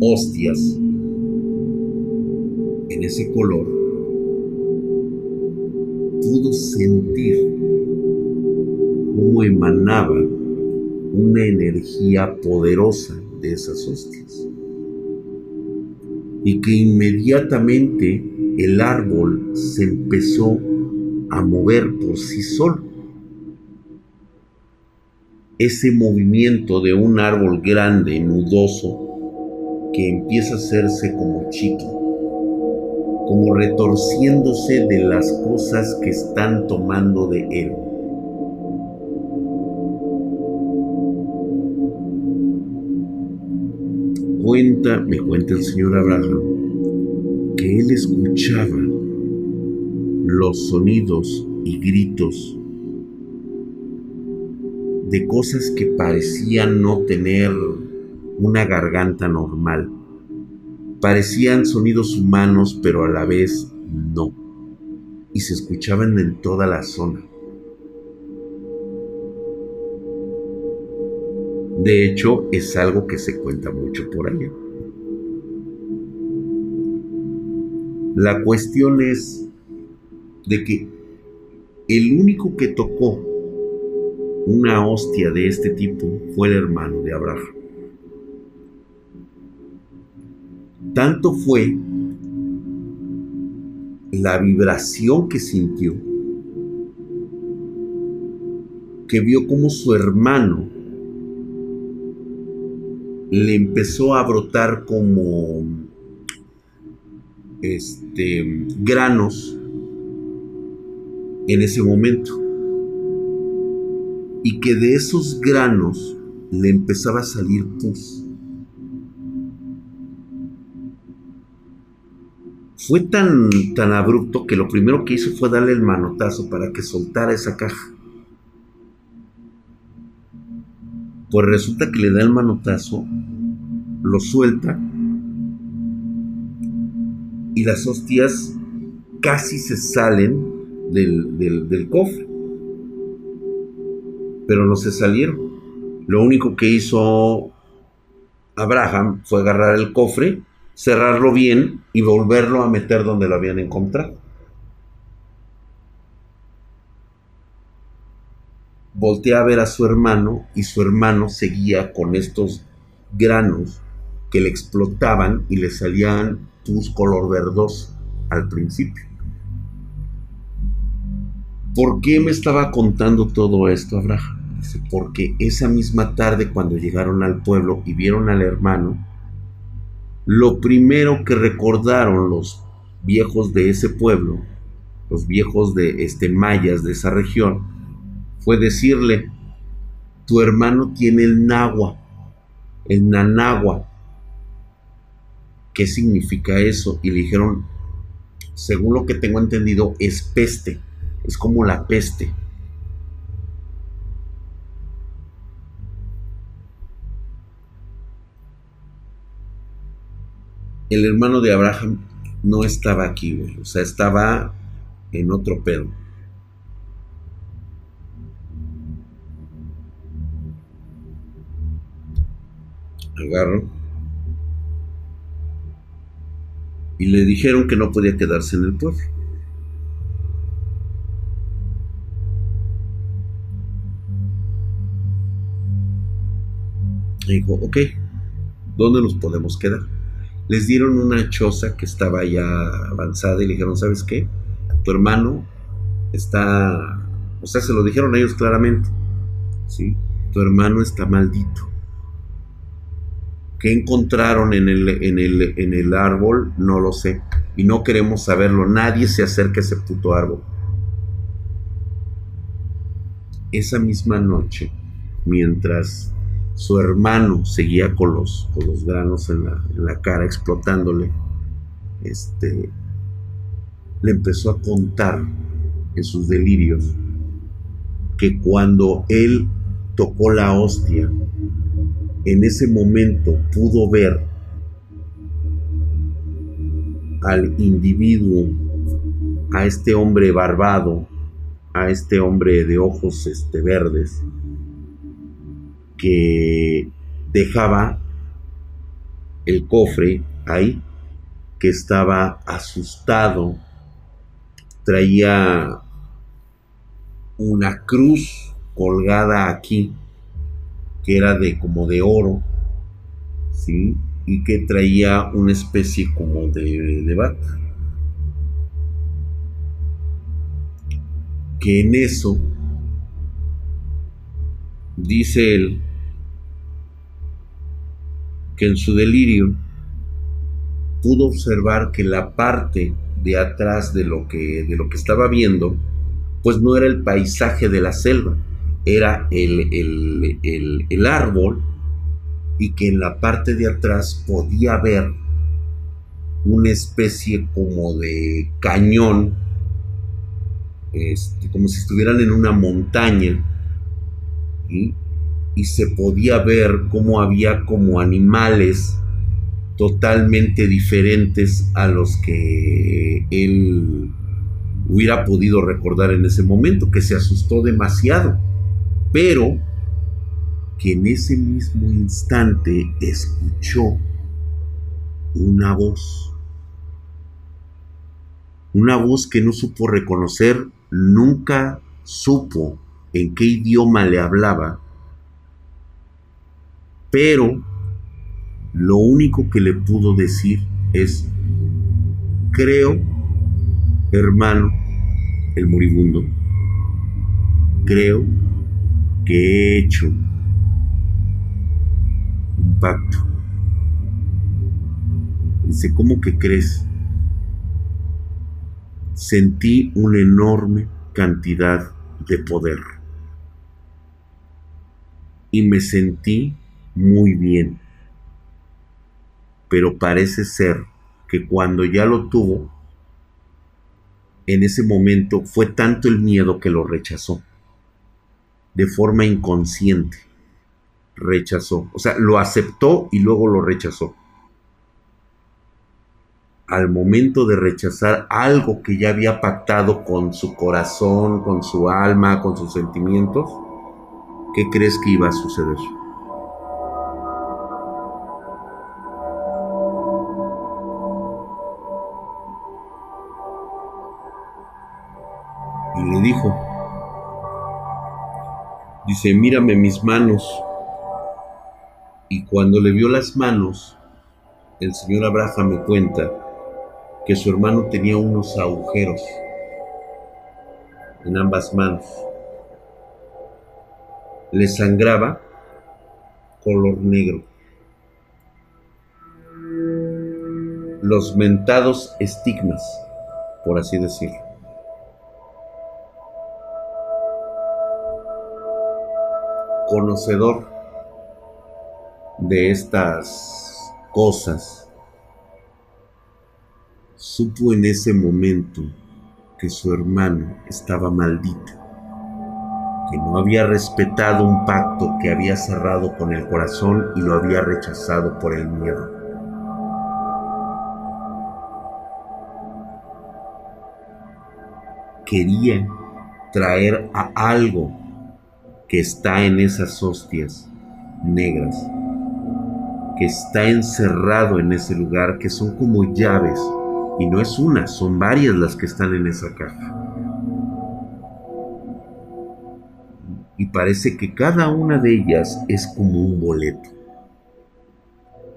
hostias en ese color, pudo sentir cómo emanaba una energía poderosa de esas hostias. Y que inmediatamente el árbol se empezó a mover por sí solo. Ese movimiento de un árbol grande, nudoso, que empieza a hacerse como chico, como retorciéndose de las cosas que están tomando de él. Cuenta, me cuenta el señor Abraham, que él escuchaba los sonidos y gritos de cosas que parecían no tener una garganta normal. Parecían sonidos humanos, pero a la vez no. Y se escuchaban en toda la zona. De hecho, es algo que se cuenta mucho por allá. La cuestión es de que el único que tocó una hostia de este tipo fue el hermano de Abraham. Tanto fue la vibración que sintió que vio como su hermano le empezó a brotar como este, granos en ese momento. Y que de esos granos le empezaba a salir pus. Fue tan, tan abrupto que lo primero que hizo fue darle el manotazo para que soltara esa caja. Pues resulta que le da el manotazo, lo suelta y las hostias casi se salen del, del, cofre. Pero no se salieron. Lo único que hizo Abraham fue agarrar el cofre, cerrarlo bien y volverlo a meter donde lo habían encontrado. Voltea a ver a su hermano y su hermano seguía con estos granos que le explotaban y le salían pus color verdoso al principio. ¿Por qué me estaba contando todo esto, Abraham? Porque esa misma tarde cuando llegaron al pueblo y vieron al hermano, lo primero que recordaron los viejos de ese pueblo, los viejos de este mayas de esa región, fue decirle, tu hermano tiene el nahua, el nanagua. ¿Qué significa eso? Y le dijeron, según lo que tengo entendido, es peste, es como la peste. El hermano de Abraham no estaba aquí, güey. O sea, estaba en otro pedo. Agarro y le dijeron que no podía quedarse en el pueblo. Y dijo, ok, ¿dónde nos podemos quedar? Les dieron una choza que estaba ya avanzada y le dijeron, ¿sabes qué? Tu hermano está, o sea, se lo dijeron ellos claramente, ¿sí? Tu hermano está maldito. ¿Qué encontraron en el, en, el, en el árbol? No lo sé. Y no queremos saberlo. Nadie se acerca a ese puto árbol. Esa misma noche, mientras su hermano seguía con los, con los granos en la, en la cara, explotándole, este, le empezó a contar en sus delirios que cuando él tocó la hostia en ese momento pudo ver al individuo, a este hombre barbado, a este hombre de ojos este, verdes, que dejaba el cofre ahí, que estaba asustado, traía una cruz colgada aquí que era de como de oro, ¿sí? Y que traía una especie como de, de bata. Que en eso, dice él, que en su delirio pudo observar que la parte de atrás de lo que, de lo que estaba viendo, pues no era el paisaje de la selva, era el, el, árbol y que en la parte de atrás podía ver una especie como de cañón, este, como si estuvieran en una montaña, y se podía ver cómo había como animales totalmente diferentes a los que él hubiera podido recordar en ese momento, que se asustó demasiado pero que en ese mismo instante escuchó una voz, una voz que no supo reconocer, nunca supo en qué idioma le hablaba, pero lo único que le pudo decir es, creo, hermano, el moribundo, creo que he hecho un pacto. Dice, ¿cómo que crees? Sentí una enorme cantidad de poder y me sentí muy bien. Pero parece ser que cuando ya lo tuvo, en ese momento fue tanto el miedo que lo rechazó de forma inconsciente. Rechazó. O sea, lo aceptó y luego lo rechazó. Al momento de rechazar algo que ya había pactado con su corazón, con su alma, con sus sentimientos, ¿qué crees que iba a suceder? Y le dijo, Dice, mírame mis manos. Y cuando le vio las manos, el señor Abraham me cuenta que su hermano tenía unos agujeros en ambas manos. Le sangraba color negro. Los mentados estigmas, por así decirlo. Conocedor de estas cosas, supo en ese momento que su hermano estaba maldito, que no había respetado un pacto que había cerrado con el corazón y lo había rechazado por el miedo. Quería traer a algo que está en esas hostias negras, que está encerrado en ese lugar, que son como llaves, y no es una, son varias las que están en esa caja. Y parece que cada una de ellas es como un boleto,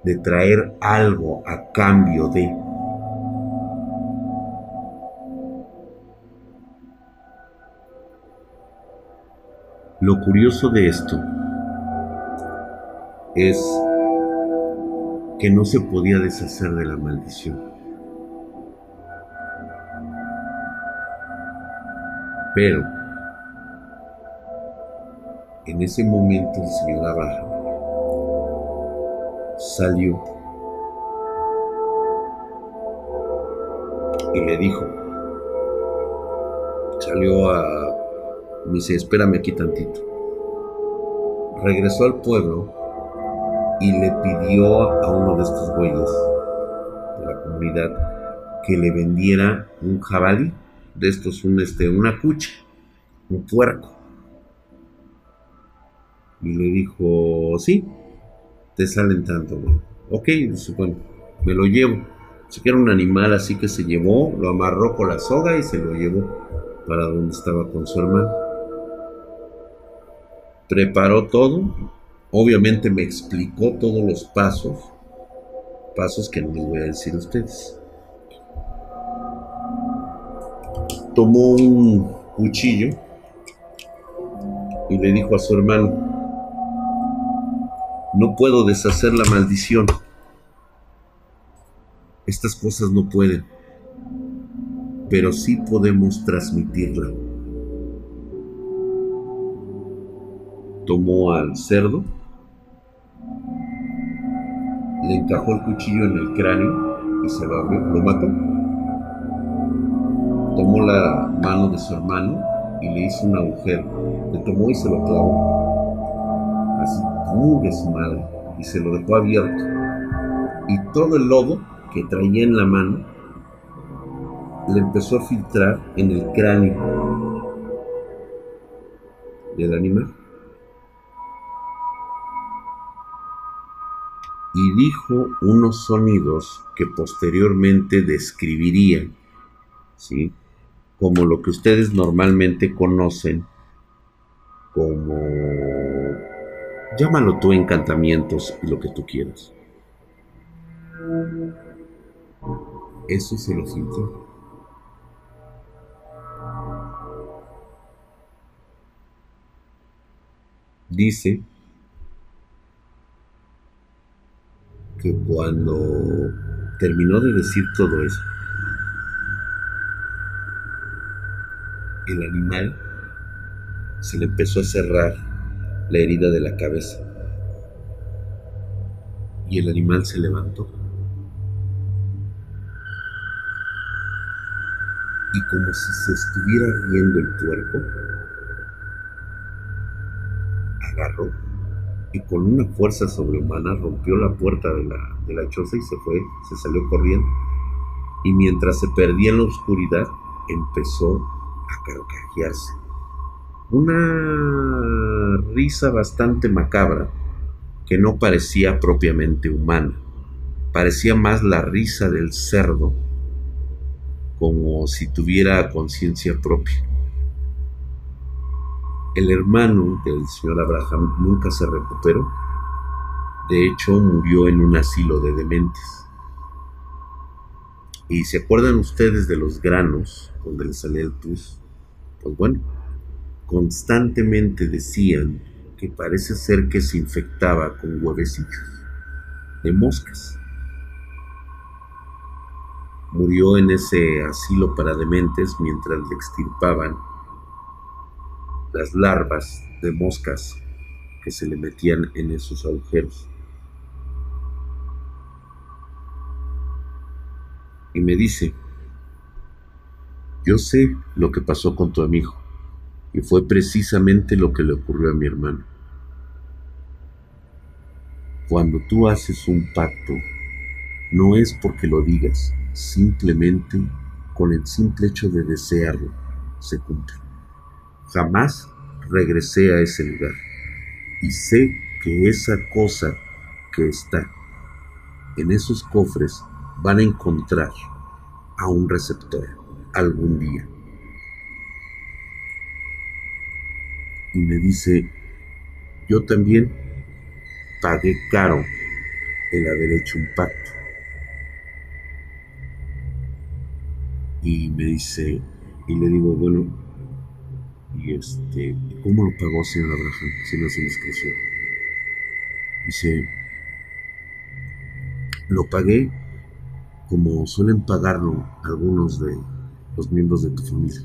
de traer algo a cambio de... Lo curioso de esto es que no se podía deshacer de la maldición. Pero en ese momento el señor Abraham salió y le dijo, salió a me dice, espérame aquí tantito. Regresó al pueblo y le pidió a uno de estos güeyes de la comunidad que le vendiera un jabalí, de estos, un, este, una cucha, un puerco. Y le dijo, sí, te salen tanto, güey. Ok, dice, bueno, me lo llevo. Si era un animal así que se llevó, lo amarró con la soga y se lo llevó para donde estaba con su hermano. Preparó todo, obviamente me explicó todos los pasos, pasos que no les voy a decir a ustedes. Tomó un cuchillo y le dijo a su hermano, no puedo deshacer la maldición. Estas cosas no pueden, pero sí podemos transmitirla. Tomó al cerdo, le encajó el cuchillo en el cráneo y se lo abrió, lo mató. Tomó la mano de su hermano y le hizo un agujero. Le tomó y se lo clavó. Así, muy de su madre. Y se lo dejó abierto. Y todo el lodo que traía en la mano le empezó a filtrar en el cráneo del animal. Y dijo unos sonidos que posteriormente describiría, ¿sí? Como lo que ustedes normalmente conocen como, llámalo tú encantamientos y lo que tú quieras. Eso se lo filtró. Dice cuando terminó de decir todo eso, el animal se le empezó a cerrar la herida de la cabeza y el animal se levantó. y como si se estuviera riendo el puerco, agarró con una fuerza sobrehumana rompió la puerta de la, de la choza y se fue, se salió corriendo. Y mientras se perdía en la oscuridad, empezó a carcajearse. Una risa bastante macabra que no parecía propiamente humana. Parecía más la risa del cerdo como si tuviera conciencia propia. El hermano del señor Abraham nunca se recuperó. De hecho, murió en un asilo de dementes. ¿Y se acuerdan ustedes de los granos donde le salía el pus? Pues bueno, constantemente decían que parece ser que se infectaba con huevecillos de moscas murió en ese asilo para dementes mientras le extirpaban las larvas de moscas que se le metían en esos agujeros. Y me dice, yo sé lo que pasó con tu amigo, y fue precisamente lo que le ocurrió a mi hermano. Cuando tú haces un pacto, no es porque lo digas, simplemente con el simple hecho de desearlo, se cumple. Jamás regresé a ese lugar y sé que esa cosa que está en esos cofres van a encontrar a un receptor algún día. Y me dice, yo también pagué caro el haber hecho un pacto. y me dice, y le digo, bueno, y este, ¿cómo lo pagó señor Abraham? Si no se inscripción. Dice, lo pagué como suelen pagarlo algunos de los miembros de tu familia.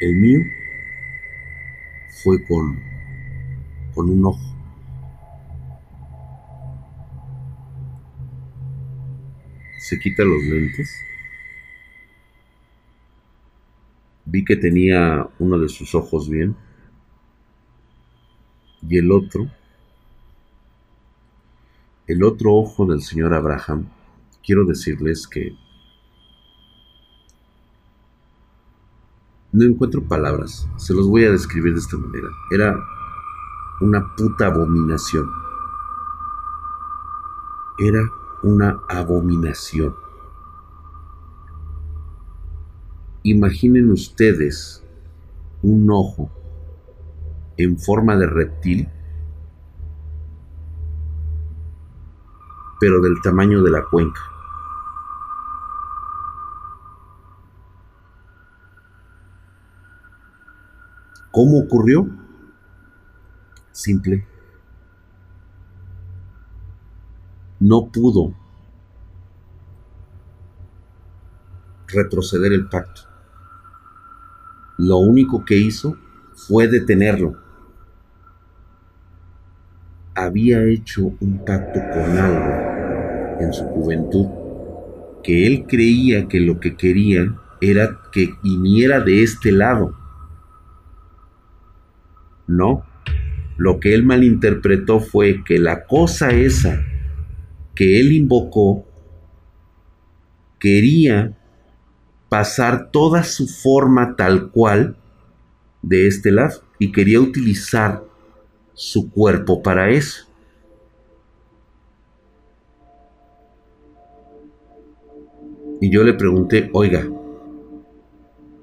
El mío fue con, con un ojo. se quita los lentes. Vi que tenía uno de sus ojos bien. Y el otro, el otro ojo del señor Abraham, quiero decirles que no encuentro palabras. Se los voy a describir de esta manera. Era una puta abominación. Era una abominación. Imaginen ustedes un ojo en forma de reptil, pero del tamaño de la cuenca. ¿Cómo ocurrió? Simple. No pudo retroceder el pacto. Lo único que hizo fue detenerlo. Había hecho un pacto con algo en su juventud que él creía que lo que quería era que viniera de este lado no, lo que él malinterpretó fue que la cosa esa que él invocó quería pasar toda su forma tal cual de este lado y quería utilizar su cuerpo para eso. Y yo le pregunté, oiga,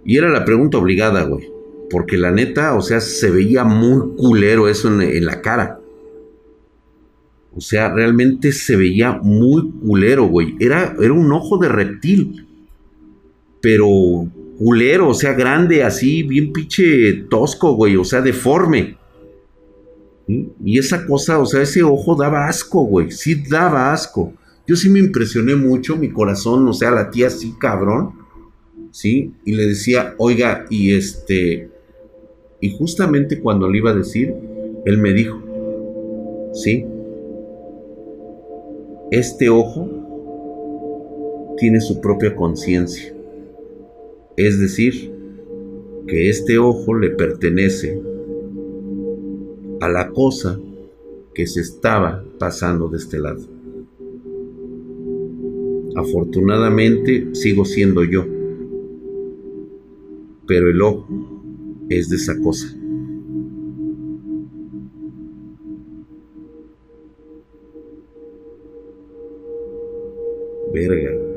y era la pregunta obligada, güey. Porque la neta, o sea, se veía muy culero eso en, la cara. O sea, realmente se veía muy culero, güey. Era, era un ojo de reptil. Pero culero, o sea, grande, así, bien pinche tosco, güey. O sea, deforme. Y esa cosa, o sea, ese ojo daba asco, güey. Sí daba asco. Yo sí me impresioné mucho, mi corazón, o sea, la tía así, cabrón. ¿Sí? Y le decía, oiga, y este, y justamente cuando le iba a decir, él me dijo, sí, este ojo tiene su propia conciencia. Es decir, que este ojo le pertenece a la cosa que se estaba pasando de este lado. Afortunadamente sigo siendo yo, pero el ojo es de esa cosa. Verga.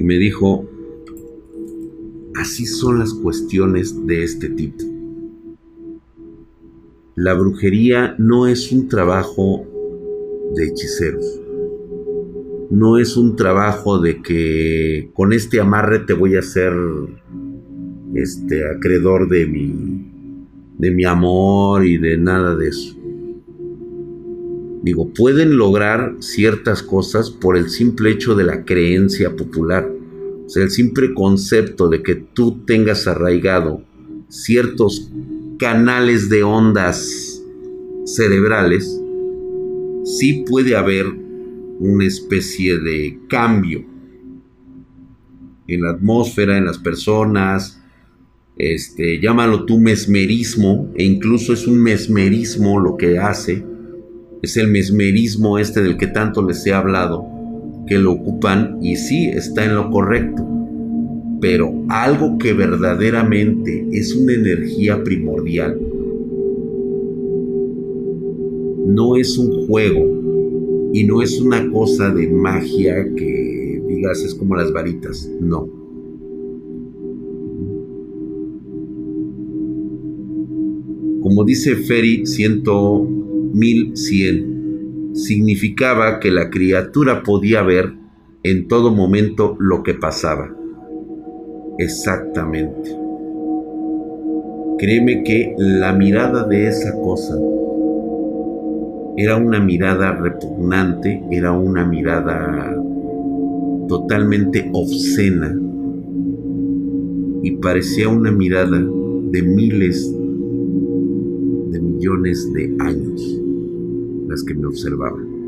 Y me dijo, así son las cuestiones de este tipo. La brujería no es un trabajo de hechiceros. No es un trabajo de que con este amarre te voy a hacer este, acreedor de mi, de mi amor y de nada de eso. Digo, pueden lograr ciertas cosas por el simple hecho de la creencia popular. O sea, el simple concepto de que tú tengas arraigado ciertos canales de ondas cerebrales, sí puede haber una especie de cambio en la atmósfera, en las personas, este, llámalo tú mesmerismo, e incluso es un mesmerismo lo que hace, es el mesmerismo este del que tanto les he hablado, que lo ocupan y sí está en lo correcto, pero algo que verdaderamente es una energía primordial, no es un juego y no es una cosa de magia que digas es como las varitas, no. Como dice Ferry 100.100, significaba que la criatura podía ver en todo momento lo que pasaba. Exactamente. Créeme que la mirada de esa cosa era una mirada repugnante, era una mirada totalmente obscena y parecía una mirada de miles millones de años las que me observaban.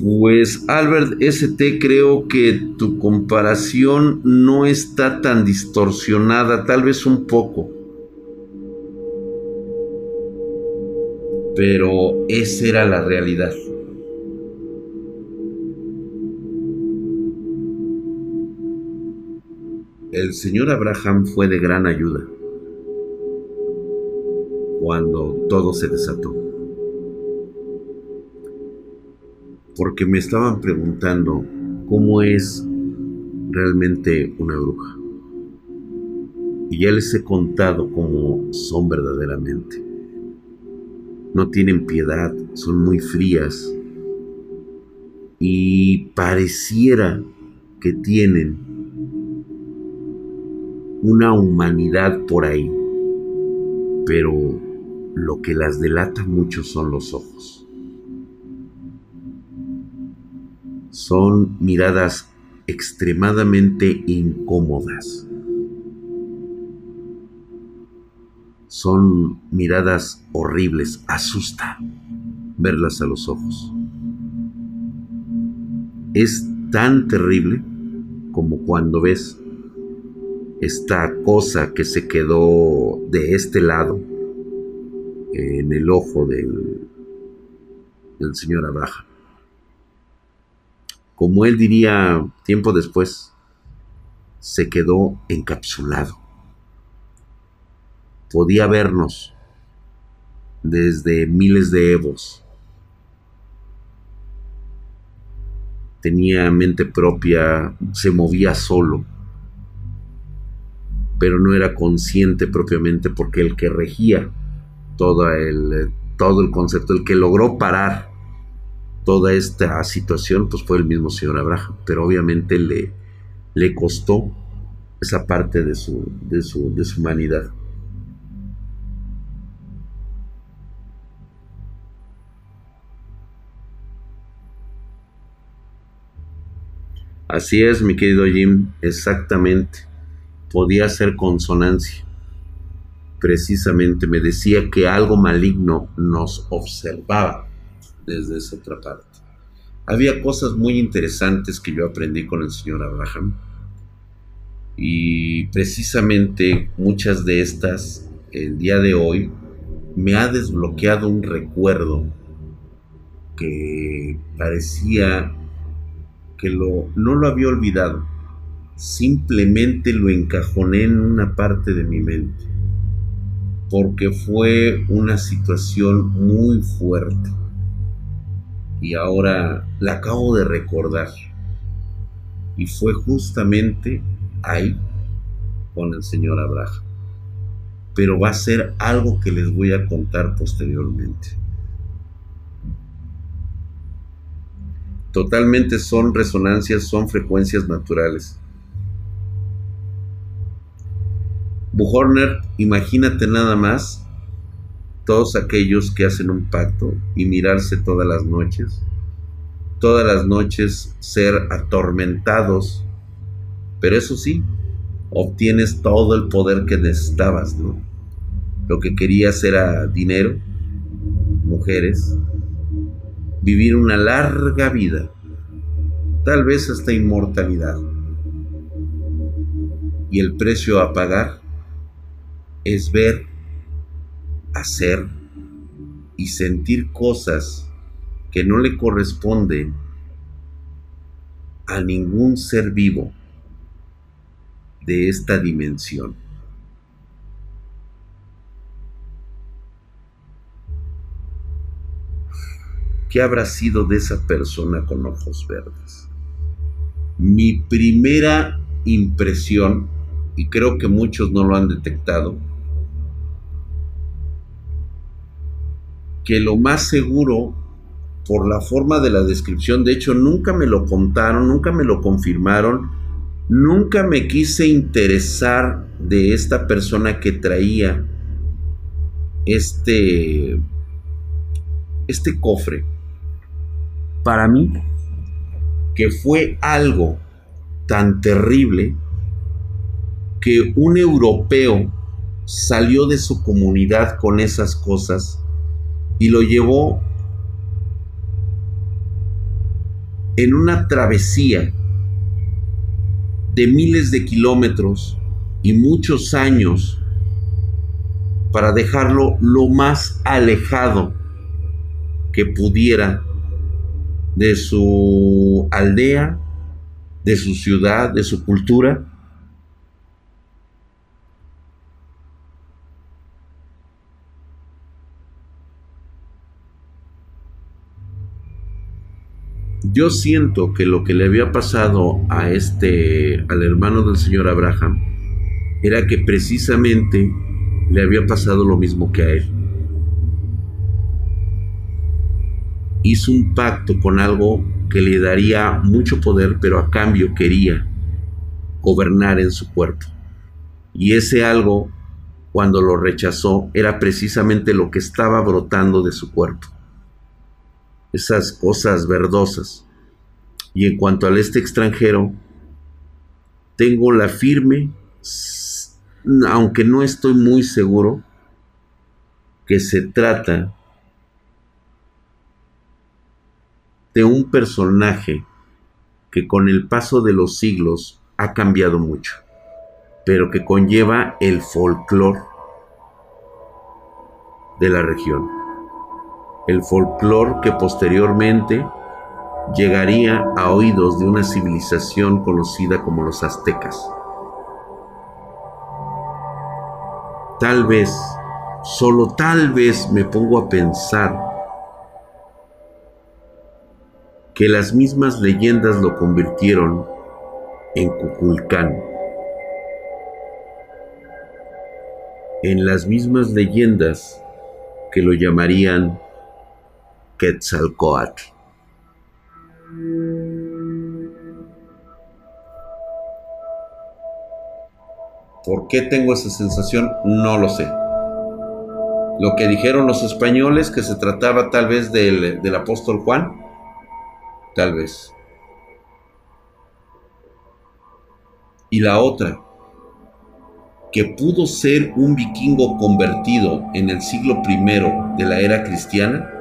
Pues Albert ST creo que tu comparación no está tan distorsionada, tal vez un poco. Pero esa era la realidad. El señor Abraham fue de gran ayuda cuando todo se desató. Porque me estaban preguntando cómo es realmente una bruja. Y ya les he contado cómo son verdaderamente. No tienen piedad, son muy frías y pareciera que tienen una humanidad por ahí, pero lo que las delata mucho son los ojos. Son miradas extremadamente incómodas. Son miradas horribles, asusta verlas a los ojos. Es tan terrible como cuando ves esta cosa que se quedó de este lado en el ojo del, del señor Abraham. Como él diría tiempo después, se quedó encapsulado. Podía vernos desde miles de evos. Tenía mente propia, se movía solo, pero no era consciente propiamente porque el que regía todo el, todo el concepto, el que logró parar toda esta situación, pues fue el mismo señor Abraham, pero obviamente le, le costó esa parte de su, de su, de su humanidad. Así es, mi querido Jim, exactamente. Podía ser consonancia. Precisamente me decía que algo maligno nos observaba desde esa otra parte. Había cosas muy interesantes que yo aprendí con el señor Abraham. Y precisamente muchas de estas el día de hoy me ha desbloqueado un recuerdo que parecía que lo, no lo había olvidado, simplemente lo encajoné en una parte de mi mente porque fue una situación muy fuerte. Y ahora la acabo de recordar. Y fue justamente ahí con el señor Abraham. Pero va a ser algo que les voy a contar posteriormente. Totalmente son resonancias, son frecuencias naturales. Buhorner, imagínate nada más todos aquellos que hacen un pacto y mirarse todas las noches, todas las noches ser atormentados, pero eso sí, obtienes todo el poder que necesitabas, ¿no? Lo que querías era dinero, mujeres, vivir una larga vida, tal vez hasta inmortalidad. Y el precio a pagar es ver, hacer y sentir cosas que no le corresponden a ningún ser vivo de esta dimensión. ¿Qué habrá sido de esa persona con ojos verdes? Mi primera impresión, y creo que muchos no lo han detectado, que lo más seguro, por la forma de la descripción, de hecho nunca me lo contaron, nunca me lo confirmaron, nunca me quise interesar de esta persona que traía este, este cofre. Para mí, que fue algo tan terrible que un europeo salió de su comunidad con esas cosas y lo llevó en una travesía de miles de kilómetros y muchos años para dejarlo lo más alejado que pudiera de su aldea, de su ciudad, de su cultura Yo siento que lo que le había pasado a este, al hermano del señor Abraham, era que precisamente le había pasado lo mismo que a él. Hizo un pacto con algo que le daría mucho poder, pero a cambio quería gobernar en su cuerpo. Y ese algo, cuando lo rechazó, era precisamente lo que estaba brotando de su cuerpo. Esas cosas verdosas. Y en cuanto al este extranjero, tengo la firme, aunque no estoy muy seguro, que se trata de un personaje que con el paso de los siglos ha cambiado mucho, pero que conlleva el folclore de la región. El folclore que posteriormente llegaría a oídos de una civilización conocida como los aztecas. Tal vez, solo tal vez me pongo a pensar que las mismas leyendas lo convirtieron en Cuculcán. En las mismas leyendas que lo llamarían Quetzalcoatl. ¿Por qué tengo esa sensación? No lo sé. Lo que dijeron los españoles, que se trataba tal vez del, del apóstol Juan, tal vez. Y la otra, que pudo ser un vikingo convertido en el siglo I de la era cristiana,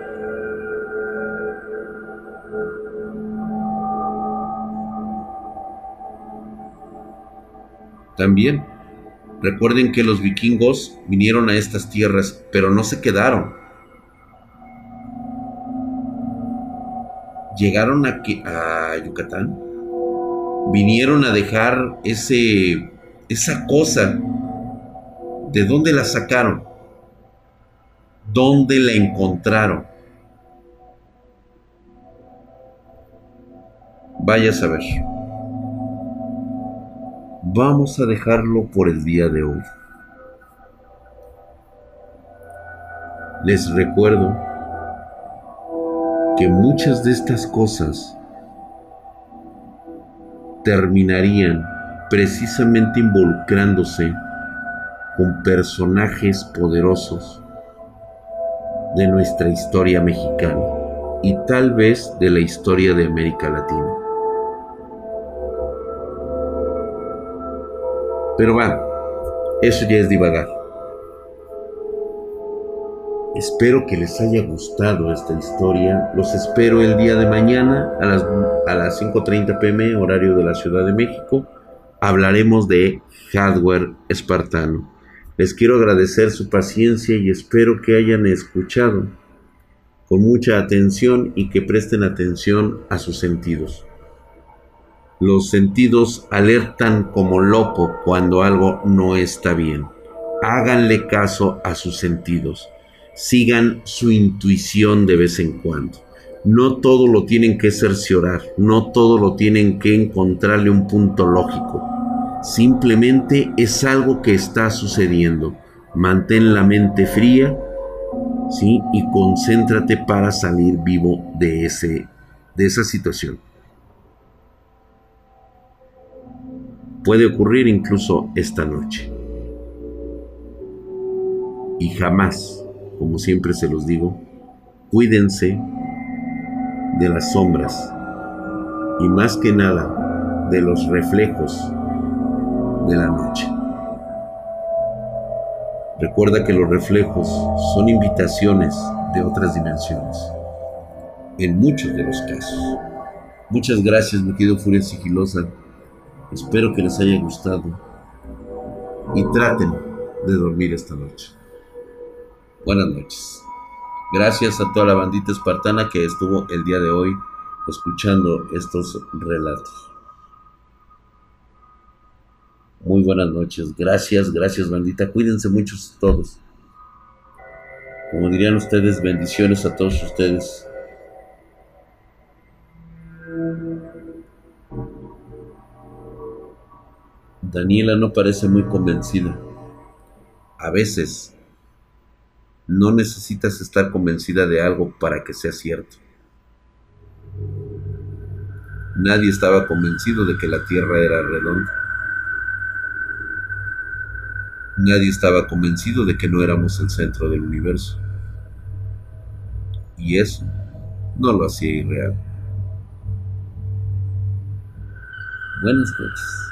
también. Recuerden que los vikingos vinieron a estas tierras, pero no se quedaron. llegaron a, a Yucatán, vinieron a dejar ese, esa cosa. ¿De dónde la sacaron? ¿Dónde la encontraron? Vaya a saber. Vamos a dejarlo por el día de hoy. Les recuerdo que muchas de estas cosas terminarían precisamente involucrándose con personajes poderosos de nuestra historia mexicana y tal vez de la historia de América Latina. Pero bueno, eso ya es divagar. Espero que les haya gustado esta historia. Los espero el día de mañana a las, a las 5.30 pm, horario de la Ciudad de México. Hablaremos de hardware espartano. Les quiero agradecer su paciencia y espero que hayan escuchado con mucha atención y que presten atención a sus sentidos. Los sentidos alertan como loco cuando algo no está bien. Háganle caso a sus sentidos sigan su intuición de vez en cuando. No todo lo tienen que cerciorar, no todo lo tienen que encontrarle un punto lógico. Simplemente es algo que está sucediendo. Mantén la mente fría, ¿sí? Y concéntrate para salir vivo de, ese, de esa situación. Puede ocurrir incluso esta noche. Y jamás como siempre se los digo, cuídense de las sombras y más que nada de los reflejos de la noche. Recuerda que los reflejos son invitaciones de otras dimensiones, en muchos de los casos. Muchas gracias, mi querido Furia Sigilosa. Espero que les haya gustado y traten de dormir esta noche. Buenas noches. Gracias a toda la bandita espartana que estuvo el día de hoy escuchando estos relatos. Muy buenas noches. Gracias, gracias bandita. Cuídense muchos todos. Como dirían ustedes, bendiciones a todos ustedes. Daniela no parece muy convencida. A veces no necesitas estar convencida de algo para que sea cierto. Nadie estaba convencido de que la Tierra era redonda. Nadie estaba convencido de que no éramos el centro del universo. Y eso no lo hacía irreal. Buenas noches.